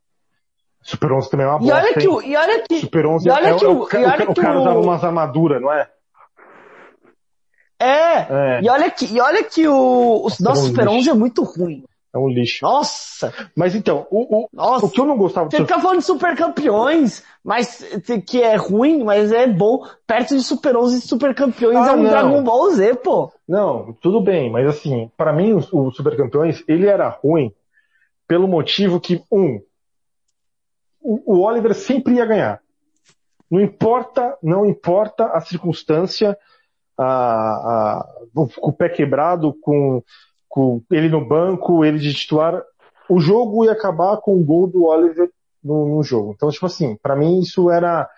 Speaker 2: Super 11 também é uma
Speaker 3: E
Speaker 2: bosta.
Speaker 3: olha que
Speaker 2: hein?
Speaker 3: e olha que,
Speaker 2: Super 11
Speaker 3: e olha
Speaker 2: é,
Speaker 3: que
Speaker 2: é
Speaker 3: o- e olha
Speaker 2: o, ca- o
Speaker 3: que
Speaker 2: cara usava umas armaduras, não é?
Speaker 3: é,
Speaker 2: É,
Speaker 3: e olha que, e olha que o, o nosso Super
Speaker 2: lixo.
Speaker 3: 11 é muito ruim.
Speaker 2: É um lixo.
Speaker 3: Nossa,
Speaker 2: Mas então, o, o,
Speaker 3: nossa.
Speaker 2: o que eu não gostava
Speaker 3: Você fica falando de super campeões, mas que é ruim, mas é bom. Perto de Super 11 e Super Campeões
Speaker 2: Ah,
Speaker 3: é um
Speaker 2: não.
Speaker 3: Dragon Ball Z, pô.
Speaker 2: Não, tudo bem, mas assim, pra mim o, o Super Campeões, ele era ruim pelo motivo que, um, o, o Oliver sempre ia ganhar. Não importa, não importa a circunstância, a, a- com o pé quebrado, com, com ele no banco, ele de titular, o jogo ia acabar com o gol do Oliver no, no jogo. Então, tipo assim, pra mim isso era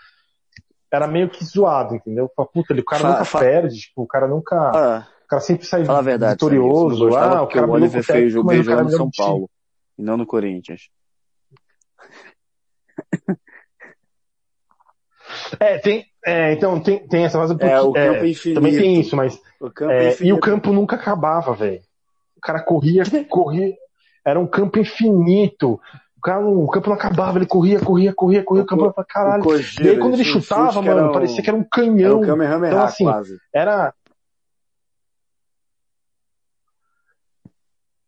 Speaker 2: era meio que zoado, entendeu? Puta, ele, o cara nunca perde, tipo, o cara nunca
Speaker 4: Ah,
Speaker 2: o cara sempre sai
Speaker 4: verdade.
Speaker 2: vitorioso.
Speaker 4: Gostava
Speaker 2: Ah, o cara
Speaker 4: o Oliver fez o
Speaker 2: mas
Speaker 4: bem
Speaker 2: o cara
Speaker 4: jogando no São. Paulo. E não no Corinthians.
Speaker 2: É, tem, é, então tem, tem essa fase porque,
Speaker 4: É, o campo
Speaker 2: é,
Speaker 4: infinito.
Speaker 2: também tem isso, mas
Speaker 4: O campo
Speaker 2: é, e
Speaker 4: infinito.
Speaker 2: o campo nunca acabava, velho. O cara corria, corria, era um campo infinito. O cara, não- o campo não acabava, ele corria, corria, corria, corria, o,
Speaker 4: O
Speaker 2: campo pra caralho.
Speaker 4: O Kojiro,
Speaker 2: E aí quando ele
Speaker 4: um
Speaker 2: chutava, mano,
Speaker 4: era um-
Speaker 2: parecia que era um
Speaker 4: Era
Speaker 2: canhão.
Speaker 4: o Kamehameha
Speaker 2: Então, assim,
Speaker 4: quase.
Speaker 2: Era.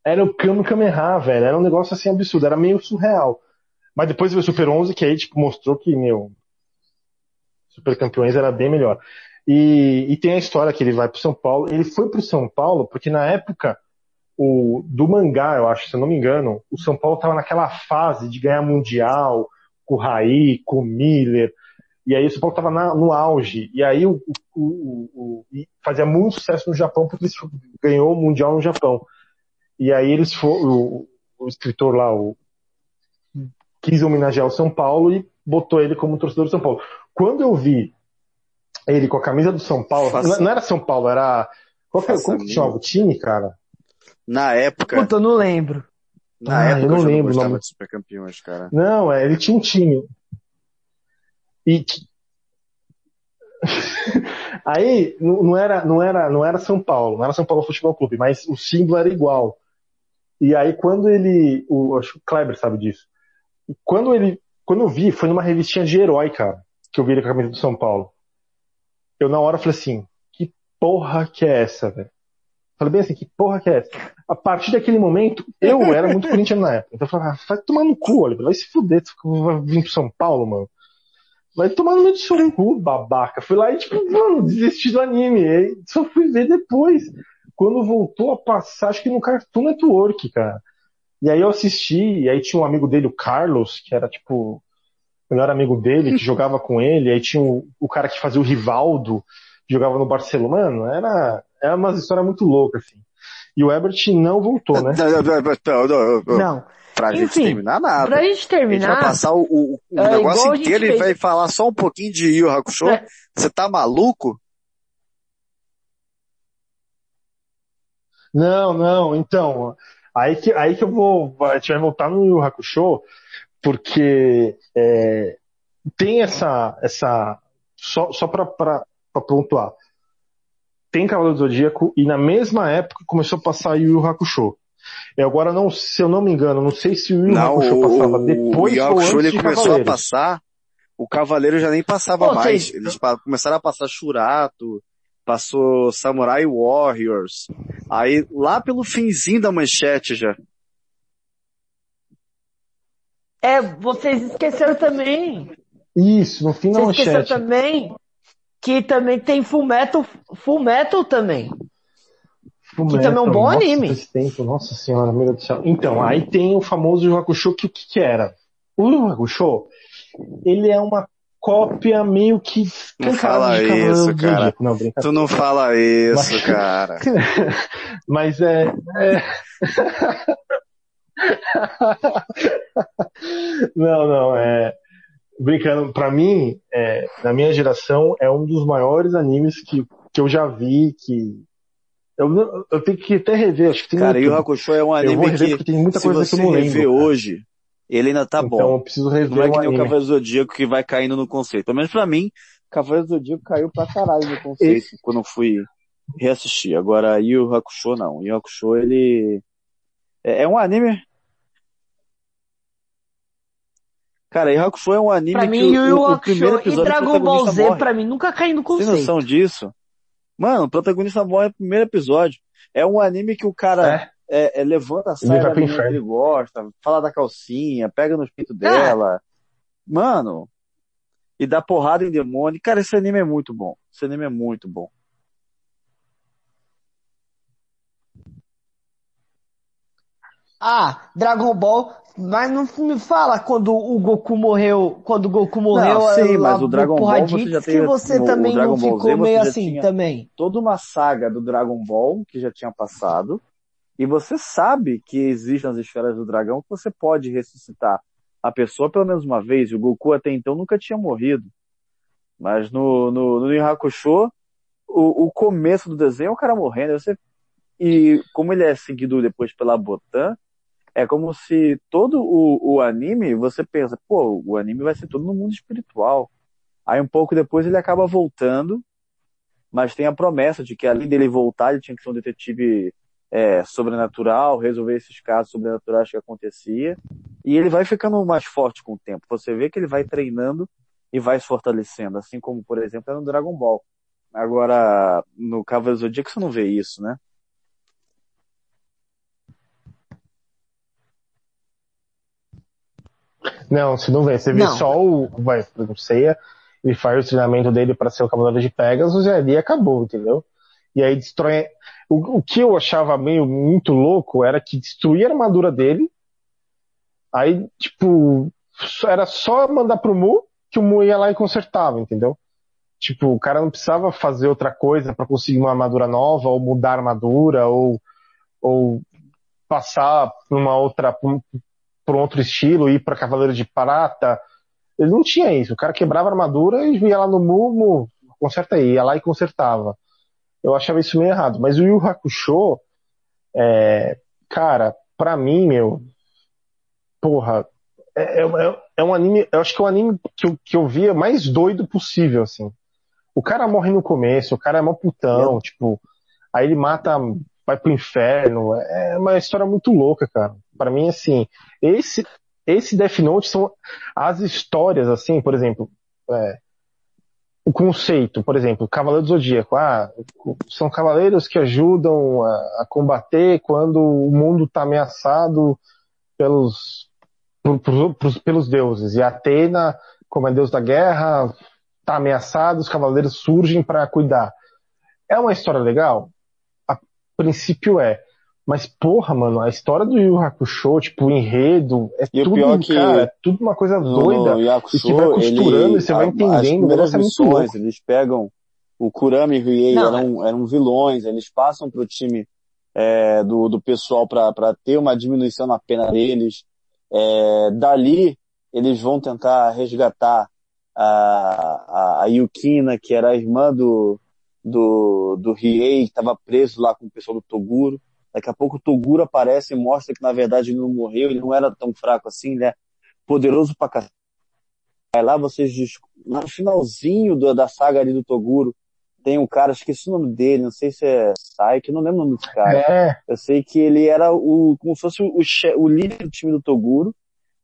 Speaker 2: Era o Kame Kameha, velho. Era um negócio assim absurdo, era meio surreal. Mas depois veio o Super 11, que aí, tipo, mostrou que, meu. Super Campeões era bem melhor. E, e tem a história que ele vai pro São Paulo. Ele foi pro São Paulo porque na época o, do mangá, eu acho, se eu não me engano, o São Paulo tava naquela fase de ganhar Mundial, com o Raí, com o Miller. E aí o São Paulo tava na- no auge. E aí o, o- fazia muito sucesso no Japão porque ele ganhou o Mundial no Japão. E aí eles foram, o, escritor lá, o, quis homenagear o São Paulo e botou ele como torcedor do São Paulo. Quando eu vi ele com a camisa do São Paulo,
Speaker 4: Faça-
Speaker 2: não, era São Paulo, era. Qual que,
Speaker 4: Faça
Speaker 2: como que chamava o time, cara?
Speaker 4: Na época,
Speaker 3: Puta, eu não lembro.
Speaker 4: na
Speaker 2: Ah,
Speaker 4: época
Speaker 2: eu não
Speaker 4: eu não
Speaker 2: lembro o
Speaker 4: gostava
Speaker 2: nome.
Speaker 4: de Super Campeões, cara.
Speaker 2: Não, é, ele tinha um time. E aí não não era, não era, não era São Paulo, não era São Paulo Futebol Clube, mas o símbolo era igual. E aí quando ele, o, acho que o Kleber sabe disso. Quando ele, quando eu vi, foi numa revistinha de herói, cara, que eu vi ele com a camisa do São Paulo. Eu na hora falei assim, que porra que é essa, velho? Falei bem assim, que porra que é essa? A partir daquele momento, eu era muito corintiano na época. Então eu falei, ah, vai tomar no cu, Oliver, vai se fuder, tu vai vir pro São Paulo, mano. Vai tomar no meio do seu cu, babaca. Fui lá e, tipo, mano, desisti do anime. Aí só fui ver depois. Quando voltou a passar, acho que no Cartoon Network, cara. E aí eu assisti, e aí tinha um amigo dele, o Carlos, que era, tipo, o melhor amigo dele, que jogava com ele. Aí tinha o, o cara que fazia o Rivaldo, que jogava no Barcelona. Mano, era, era uma história muito louca, assim. E o Ebert não voltou, né?
Speaker 4: Não, não, não, não. Pra gente
Speaker 3: Enfim,
Speaker 4: terminar nada.
Speaker 3: Pra gente
Speaker 4: A gente vai
Speaker 3: terminar,
Speaker 4: passar o, o, o
Speaker 3: é,
Speaker 4: negócio
Speaker 3: gente
Speaker 4: inteiro e vai falar só um pouquinho de Yu Hakusho.
Speaker 3: É.
Speaker 4: Você tá maluco?
Speaker 2: Não, não, então, aí que, aí que eu vou, a gente vai voltar no Yu Hakusho, porque é, tem essa, essa, só, só pra pontuar, tem Cavaleiro do Zodíaco e na mesma época começou a passar Yu Yu Hakusho. E agora, não, se eu não me engano, não sei se o Yu Hakusho
Speaker 4: o,
Speaker 2: passava
Speaker 4: o,
Speaker 2: depois
Speaker 4: Yu Yu
Speaker 2: ou
Speaker 4: Hakusho
Speaker 2: antes
Speaker 4: ele começou a passar. o Cavaleiro já nem passava Pô, mais. Vocês... Eles começaram a passar Churato, passou Samurai Warriors. Aí lá pelo finzinho da manchete já.
Speaker 3: É, vocês esqueceram também.
Speaker 2: Isso, no fim da manchete. Esqueceram
Speaker 3: também que também tem Full Metal, Full Metal também. Full que Metal, também é um bom nossa, anime.
Speaker 2: Tempo, nossa senhora, meu Deus do céu. Então, aí tem o famoso Yu Hakusho, que o que, que era? O Yu Hakusho, ele é uma cópia meio que
Speaker 4: não fala isso, cara. Não, tu não fala isso, Mas... cara.
Speaker 2: Mas é, é... não, não, é brincando, para mim, é, na minha geração, é um dos maiores animes que, que eu já vi, que eu, eu tenho que até rever, acho que tem
Speaker 4: Cara, Yu Hakusho é um anime que,
Speaker 2: tem muita coisa que eu não lembro.
Speaker 4: hoje, ele ainda tá
Speaker 2: então,
Speaker 4: bom.
Speaker 2: Então eu preciso rever
Speaker 4: Não é que nem o Cavaleiro Zodíaco que vai caindo no conceito. Pelo menos pra mim, Cavaleiro Zodíaco caiu pra caralho no conceito Esse... quando eu fui reassistir. Agora, Yu Hakusho não. Yu Hakusho, ele... É, é um anime... Cara, Yu Hakusho é um anime
Speaker 3: pra
Speaker 4: que
Speaker 3: mim, o, Yu o, o primeiro episódio e Dragon Ball Z, morre. pra mim, nunca caiu no conceito.
Speaker 4: Tem noção disso? Mano, o protagonista morre no primeiro episódio. É um anime que o cara... É é, é, levanta a saia da menina que ele gosta, fala da calcinha, pega no peito dela. Ah. Mano, e dá porrada em demônio. Cara, esse anime é muito bom. Esse anime é muito bom.
Speaker 3: Ah, Dragon Ball, mas não me fala quando o Goku morreu, quando o Goku morreu
Speaker 4: não, sim, mas o Dragon Ball você já
Speaker 3: que você também não ficou Z, meio assim também.
Speaker 4: Toda uma saga do Dragon Ball que já tinha passado e você sabe que existem as esferas do dragão que você pode ressuscitar a pessoa pelo menos uma vez. E o Goku até então nunca tinha morrido. Mas no, no, no Hakusho, o, o começo do desenho é o cara morrendo. Você, e como ele é seguido depois pela Botan, é como se todo o, o anime, você pensa, pô, o anime vai ser todo no mundo espiritual. Aí um pouco depois ele acaba voltando, mas tem a promessa de que além dele voltar, ele tinha que ser um detetive é, sobrenatural, resolver esses casos sobrenaturais que acontecia. E ele vai ficando mais forte com o tempo. Você vê que ele vai treinando e vai se fortalecendo, assim como, por exemplo, é no Dragon Ball. Agora, no Cavaleiro Zodíaco você não vê isso, né?
Speaker 2: Não, você não vê. Você vê não. só o, vai, não sei, ele faz o treinamento dele para ser o Cavaleiro de Pegasus e ali acabou, entendeu? E aí destrói. O, o que eu achava meio muito louco era que destruía a armadura dele. Aí, tipo, era só mandar pro Mu que o Mu ia lá e consertava, entendeu? Tipo, o cara não precisava fazer outra coisa para conseguir uma armadura nova, ou mudar a armadura, ou, ou passar por uma outra, por um outro estilo, ir para Cavaleiro de Prata. Ele não tinha isso. O cara quebrava a armadura e ia lá no Mu, Mu conserta aí, ia lá e consertava eu achava isso meio errado. Mas o Yu Hakusho, é, cara, pra mim, meu, porra, é, é, é, um anime, eu acho que é o anime que eu, que eu via mais doido possível, assim. O cara morre no começo, o cara é mó putão, é. tipo, aí ele mata, vai pro inferno, é uma história muito louca, cara. Para mim, assim, esse, esse Death Note são as histórias, assim, por exemplo, é, o conceito, por exemplo, Cavaleiro do Zodíaco, ah, são cavaleiros que ajudam a, a combater quando o mundo está ameaçado pelos, por, por, por, pelos deuses. E Atena, como é deus da guerra, está ameaçado, os cavaleiros surgem para cuidar. É uma história legal? Princípio é. Mas, porra, mano, a história do Yu Hakusho, tipo, o enredo, é e tudo, pior que cara, é tudo uma coisa doida. No Yakusho, e que vai costurando ele, e você vai entendendo. As
Speaker 4: missões, eles pegam o Kurama e o Riei eram, eram vilões, eles passam pro time é, do, do pessoal para ter uma diminuição na pena deles. É, dali, eles vão tentar resgatar a, a, a Yukina, que era a irmã do, do, do Riei, que estava preso lá com o pessoal do Toguro. Daqui a pouco o Toguro aparece e mostra que na verdade ele não morreu, ele não era tão fraco assim, né? Poderoso pra cacete. Aí lá vocês no finalzinho do, da saga ali do Toguro, tem um cara, esqueci o nome dele, não sei se é Saik, não lembro o nome desse cara. É. Eu sei que ele era o, como se fosse o, o líder do time do Toguro,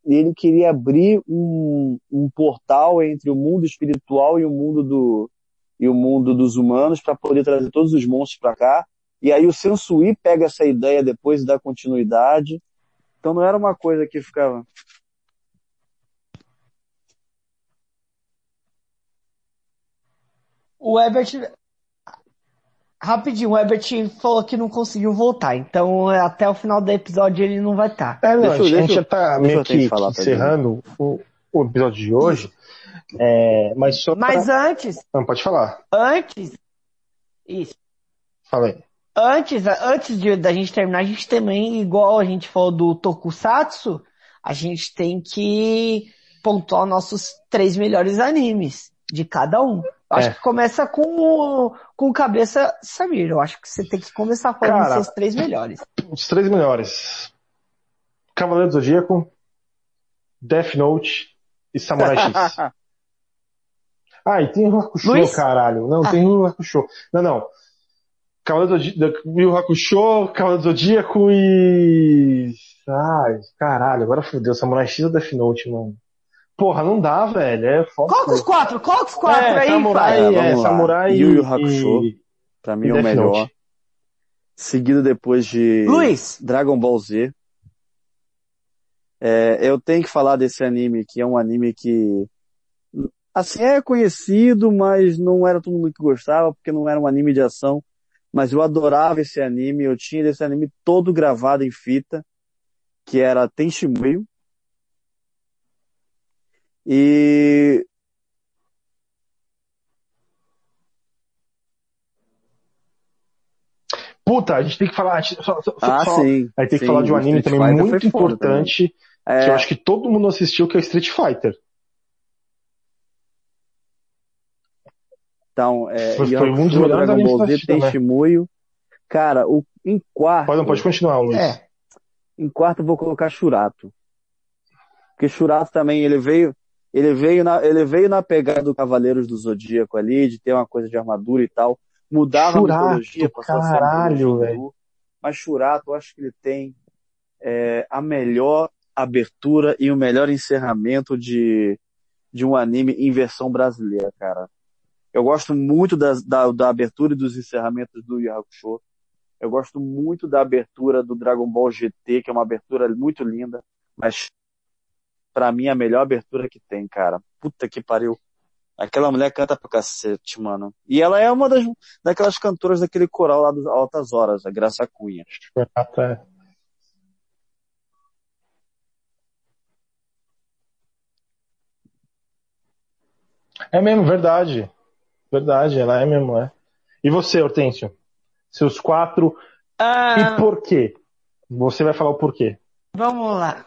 Speaker 4: ele queria abrir um, um portal entre o mundo espiritual e o mundo do e o mundo dos humanos para poder trazer todos os monstros para cá. E aí o Sensui pega essa ideia depois e dá continuidade. Então não era uma coisa que ficava
Speaker 3: O Ebert. Rapidinho, o Ebert falou que não conseguiu voltar, então até o final do episódio ele não vai estar.
Speaker 2: É, não, deixa, a gente, deixa, já tá meio que, encerrando o, o, episódio de hoje. É, mas só
Speaker 3: pra... Mas antes.
Speaker 2: Não, pode falar.
Speaker 3: Antes. Isso.
Speaker 2: Fala aí.
Speaker 3: Antes, antes de, da gente terminar, a gente também, igual a gente falou do Tokusatsu, a gente tem que pontuar nossos três melhores animes de cada um. Acho é. que começa com, com cabeça Samir. Eu acho que você tem que começar falando Cara, seus três melhores.
Speaker 2: Os três melhores. Cavaleiro do Zodíaco, Death Note e Samurai X. ah, e tem o Hakusho, Luiz? caralho. Não, ah. tem o Hakusho. Não, não. Cavaleiro do Yu Hakusho, Cavaleiro do Zodíaco e... Ai, caralho, agora fodeu. Samurai X ou Death Note, mano? Porra, não dá, velho. É
Speaker 3: foda. Coloca os quatro, coloca os quatro é, aí,
Speaker 2: Samurai, é, é Samurai
Speaker 4: Yu Yu Hakusho. E... Pra mim é o melhor. Note. Seguido depois de
Speaker 3: Luiz.
Speaker 4: Dragon Ball Z. É, eu tenho que falar desse anime, que é um anime que, assim, é conhecido, mas não era todo mundo que gostava, porque não era um anime de ação. Mas eu adorava esse anime, eu tinha esse anime todo gravado em fita, que era Tenshimuyo. E
Speaker 2: Puta, a gente tem que falar. Só, só,
Speaker 4: ah,
Speaker 2: só,
Speaker 4: sim.
Speaker 2: Aí tem
Speaker 4: sim,
Speaker 2: que falar de um anime também muito importante. Também. Que eu acho que todo mundo assistiu, que é Street Fighter.
Speaker 4: Então, é, foi, foi um dos melhores Dragon Ball Z, tem Shimuyo. Cara, o, em quarto.
Speaker 2: Pode, pode continuar, Luiz. É,
Speaker 4: em quarto eu vou colocar Churato. Porque Churato também, ele veio, ele veio na, ele veio na pegada do Cavaleiros do Zodíaco ali, de ter uma coisa de armadura e tal. Mudava
Speaker 2: Churato, a mitologia, passou caralho, velho.
Speaker 4: Mas Churato, eu acho que ele tem é, a melhor abertura e o melhor encerramento de, de um anime em versão brasileira, cara. Eu gosto muito da, da, da abertura e dos encerramentos do Yu Hakusho. Eu gosto muito da abertura do Dragon Ball GT, que é uma abertura muito linda, mas pra mim, a melhor abertura que tem, cara. Puta que pariu. Aquela mulher canta pra cacete, mano. E ela é uma das, daquelas cantoras daquele coral lá das Altas Horas, a Graça Cunha. É.
Speaker 2: É mesmo, verdade. Verdade, ela é mesmo, é. E você, Hortêncio? Seus quatro. Ah... E por quê? Você vai falar o porquê.
Speaker 3: Vamos lá.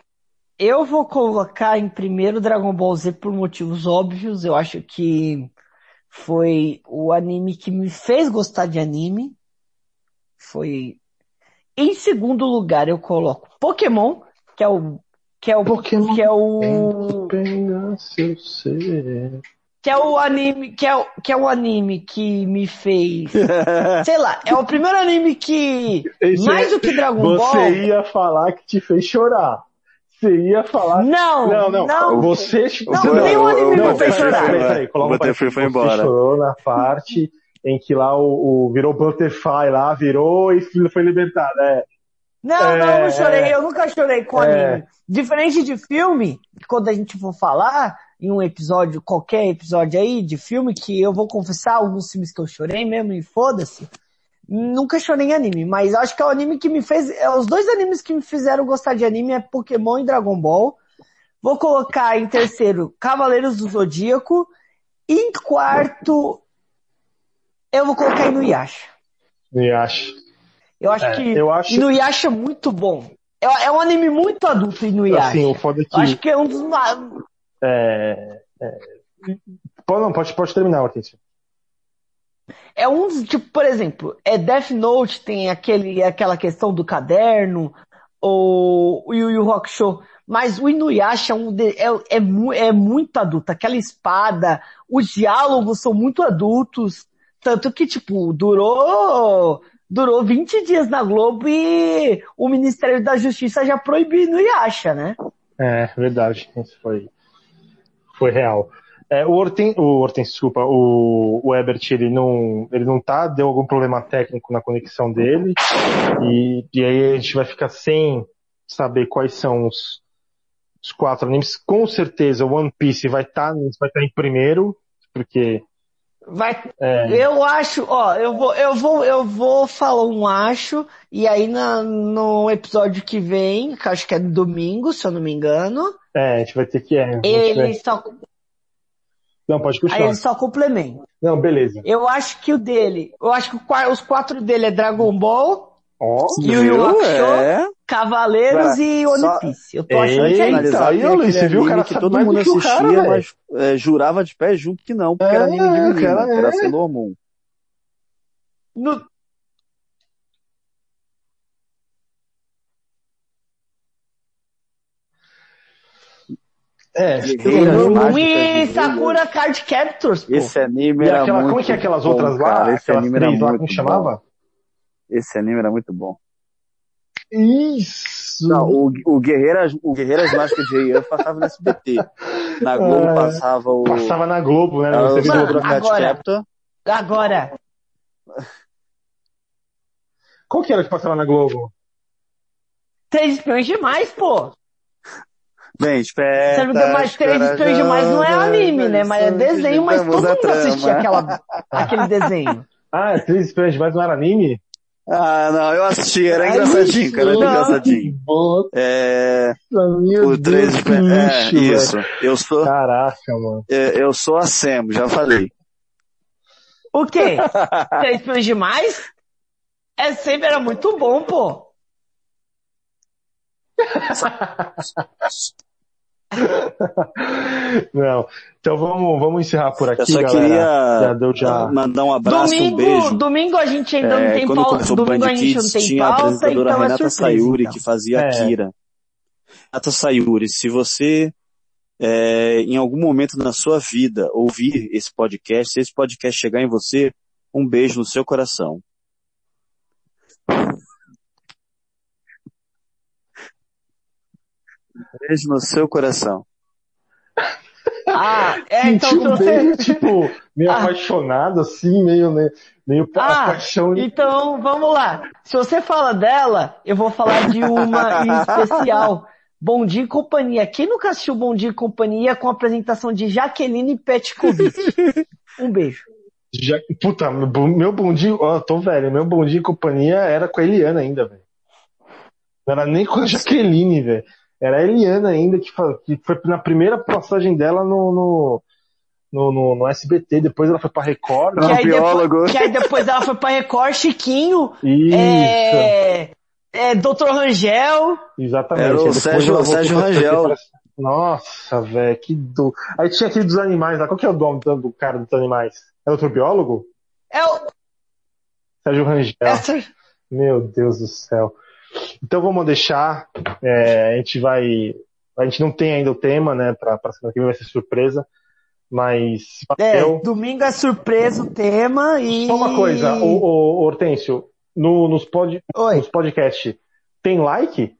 Speaker 3: Eu vou colocar em primeiro Dragon Ball Z por motivos óbvios. Eu acho que foi o anime que me fez gostar de anime. Foi. Em segundo lugar, eu coloco Pokémon, que é o que é o
Speaker 2: Pokémon
Speaker 3: que é o que é o anime que é o, que é o anime que me fez sei lá é o primeiro anime que Esse mais do que Dragon
Speaker 2: você
Speaker 3: Ball
Speaker 2: você ia falar que te fez chorar você ia falar.
Speaker 3: Não, não, não. não
Speaker 2: você.
Speaker 3: Não, não nenhum anime
Speaker 2: não,
Speaker 3: me fez chorar. Peraí,
Speaker 2: coloca
Speaker 4: Butterfly foi embora.
Speaker 2: Você chorou na parte em que lá o, o virou Butterfly lá, virou e foi libertado, é.
Speaker 3: Não, é, não, não chorei, eu nunca chorei com é, anime. Diferente de filme, quando a gente for falar em um episódio, qualquer episódio aí de filme, que eu vou confessar alguns filmes que eu chorei mesmo e foda-se. Nunca chorei em anime, mas acho que é o anime que me fez. É, os dois animes que me fizeram gostar de anime é Pokémon e Dragon Ball. Vou colocar em terceiro Cavaleiros do Zodíaco. E em quarto, eu vou colocar Inuyasha.
Speaker 2: Inuyasha.
Speaker 3: Eu acho é, que eu acho... Inuyasha é muito bom. É, é um anime muito adulto, Inuyasha.
Speaker 2: Assim, o foda é que...
Speaker 3: Eu acho que é um dos...
Speaker 2: É... é... Pode, não, pode, pode terminar, Hortência.
Speaker 3: É um tipo, por exemplo, é Death Note, tem aquele, aquela questão do caderno, ou o Yu Yu Hakusho, mas o Inuyasha é, um de, é, é, é muito adulto, aquela espada, os diálogos são muito adultos, tanto que, tipo, durou, durou 20 dias na Globo e o Ministério da Justiça já proibiu Inuyasha, né?
Speaker 2: É, verdade. Isso foi, foi real. É, o Horten, o Horten, desculpa, o, o Ebert, ele não, ele não tá, deu algum problema técnico na conexão dele, e, e aí a gente vai ficar sem saber quais são os, os quatro animes. Com certeza, o One Piece vai estar, tá, vai tá em primeiro, porque
Speaker 3: Vai, é. eu acho, ó, eu vou, eu vou, eu vou falar um acho, e aí na, no episódio que vem, que acho que é domingo, se eu não me engano.
Speaker 2: É, a gente vai ter que, é,
Speaker 3: ele só,
Speaker 2: não, pode continuar.
Speaker 3: Aí ele só complementa.
Speaker 2: Não, beleza.
Speaker 3: Eu acho que o dele, eu acho que os quatro dele é Dragon Ball,
Speaker 2: Oh,
Speaker 3: Yu Yu Hakusho, é. Cavaleiros Cara, e One Piece. Eu tô achando Eita, que é isso.
Speaker 4: Aí, Luiz, você viu o cara que todo mundo assistia, cara, mas é, jurava de pé junto que não, porque é, era anime de menina, cara, era é. Sailor Moon. No...
Speaker 2: É,
Speaker 3: e Sakura Card Captors, pô.
Speaker 4: Esse anime era aquela, muito
Speaker 2: Como é que é aquelas bom, outras lá?
Speaker 4: Cara, esse anime era
Speaker 2: lá,
Speaker 4: como
Speaker 2: chamava?
Speaker 4: Esse anime era muito bom.
Speaker 2: Isso!
Speaker 4: Não, o, o Guerreiras, o Guerreiras Mágicas de Heian passava no SBT. Na Globo é, passava o...
Speaker 2: Passava na Globo, né?
Speaker 3: Você Mano, agora, agora.
Speaker 2: Qual que era que passava na Globo?
Speaker 3: Três espiões demais, pô!
Speaker 4: Bem, espera.
Speaker 3: Você não mais três espiões demais não é anime, né? Mas é desenho, mas todo mundo assistia aquela, aquele desenho.
Speaker 2: Ah, três espiões demais não era anime?
Speaker 4: Ah, não, eu assisti, era Ai, engraçadinho, cara, era engraçadinho. É,
Speaker 2: Meu o Deus, que é,
Speaker 4: isso. Eu sou,
Speaker 2: Caraca, mano.
Speaker 4: É, eu sou a Sam, já falei.
Speaker 3: O quê? Três fãs demais? É sempre era muito bom, pô.
Speaker 2: Não. Então vamos, vamos encerrar por aqui,
Speaker 4: Eu só
Speaker 2: galera.
Speaker 4: queria já deu, já... mandar um abraço,
Speaker 3: domingo,
Speaker 4: um beijo.
Speaker 3: Domingo a gente ainda
Speaker 4: é,
Speaker 3: não tem pauta. Domingo a gente não tem
Speaker 4: tinha
Speaker 3: pauta,
Speaker 4: a apresentadora
Speaker 3: então
Speaker 4: Renata
Speaker 3: é surpresa,
Speaker 4: Sayuri
Speaker 3: então.
Speaker 4: que fazia
Speaker 2: É.
Speaker 4: a Kira. Renata Sayuri, se você é, em algum momento na sua vida ouvir esse podcast, se esse podcast chegar em você, um beijo no seu coração. Beijo no seu coração.
Speaker 3: Ah, é, então
Speaker 2: Sentiu
Speaker 3: se você...
Speaker 2: meio, tipo, meio
Speaker 3: Ah.
Speaker 2: apaixonado, assim, meio, meio, meio
Speaker 3: Ah,
Speaker 2: paixão.
Speaker 3: então vamos lá. Se você fala dela, eu vou falar de uma em especial. Bom Dia e Companhia. Quem nunca assistiu Bom Dia e Companhia com a apresentação de Jaqueline Petkovic? Um beijo.
Speaker 2: Já, puta, meu meu bom dia, ó, tô velho, meu bom dia e companhia era com a Eliana ainda, velho. Não era nem com a Jaqueline, velho. Era a Eliana ainda, que, que foi na primeira passagem dela no, no, no, no- no SBT, depois ela foi pra Record.
Speaker 3: Que aí,
Speaker 4: biólogo.
Speaker 3: depois, que aí depois ela foi pra Record, Chiquinho,
Speaker 2: Isso,
Speaker 3: é, é, Dr. Rangel,
Speaker 2: exatamente.
Speaker 4: Era o
Speaker 2: Aí
Speaker 4: Sérgio-
Speaker 2: voltou
Speaker 4: Sérgio Rangel.
Speaker 2: pra- Nossa, velho, que do. Aí tinha aquele dos animais lá. Qual que é o nome do, do cara dos animais? É outro biólogo?
Speaker 3: é o,
Speaker 2: Sérgio Rangel.
Speaker 3: essa,
Speaker 2: Meu Deus do céu. Então vamos deixar. é, a gente vai. A gente não tem ainda o tema, né? Pra, pra semana que vem vai ser surpresa. Mas.
Speaker 3: é,
Speaker 2: eu,
Speaker 3: domingo é surpresa o tema e...
Speaker 2: só uma coisa, o, o, Hortêncio, no, nos, pod,
Speaker 3: Oi.
Speaker 2: nos podcasts, tem like?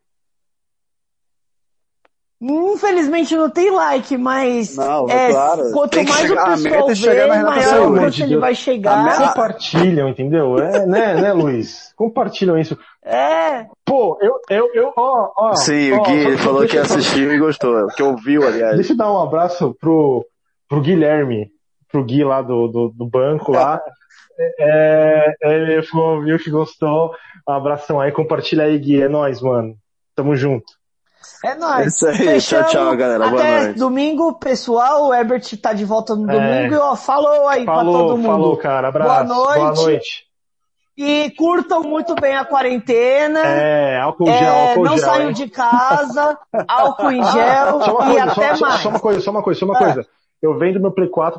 Speaker 3: Infelizmente não tem like, mas
Speaker 4: Não,
Speaker 3: é,
Speaker 4: claro.
Speaker 3: quanto
Speaker 4: Tem
Speaker 3: mais
Speaker 4: chegar-
Speaker 3: o pessoal
Speaker 4: é
Speaker 3: vê, maior o quanto ele vai chegar.
Speaker 4: meta-
Speaker 2: Compartilham, entendeu? É, né, né, Luiz? Compartilham isso.
Speaker 3: É,
Speaker 2: Pô, eu, eu, eu, ó, ó.
Speaker 4: Sim,
Speaker 2: ó,
Speaker 4: o Gui falou que assistiu e gostou, que ouviu, aliás.
Speaker 2: Deixa eu dar um abraço pro, pro Guilherme, pro Gui lá do, do, do banco lá. É, é, ele falou, viu que gostou. Um abração aí, compartilha aí, Gui. É nóis, mano. Tamo junto.
Speaker 3: é nóis.
Speaker 4: É isso aí,
Speaker 3: Fechamos.
Speaker 4: tchau, tchau, galera. Boa
Speaker 3: Até
Speaker 4: noite.
Speaker 3: domingo, pessoal. O Herbert tá de volta no
Speaker 2: É.
Speaker 3: domingo. E ó, falou aí pra
Speaker 2: Falou,
Speaker 3: todo mundo.
Speaker 2: falou, cara. Abraço.
Speaker 3: Boa
Speaker 2: Boa noite.
Speaker 3: E curtam muito bem a quarentena.
Speaker 2: É, álcool
Speaker 3: É,
Speaker 2: gel, álcool
Speaker 3: não
Speaker 2: gel.
Speaker 3: saiam
Speaker 2: hein?
Speaker 3: de casa, álcool em gel
Speaker 2: Só uma
Speaker 3: e
Speaker 2: coisa,
Speaker 3: até
Speaker 2: só, só-
Speaker 3: mais.
Speaker 2: só uma coisa, só uma coisa, só uma
Speaker 3: Ah.
Speaker 2: coisa. Eu vendo meu Play 4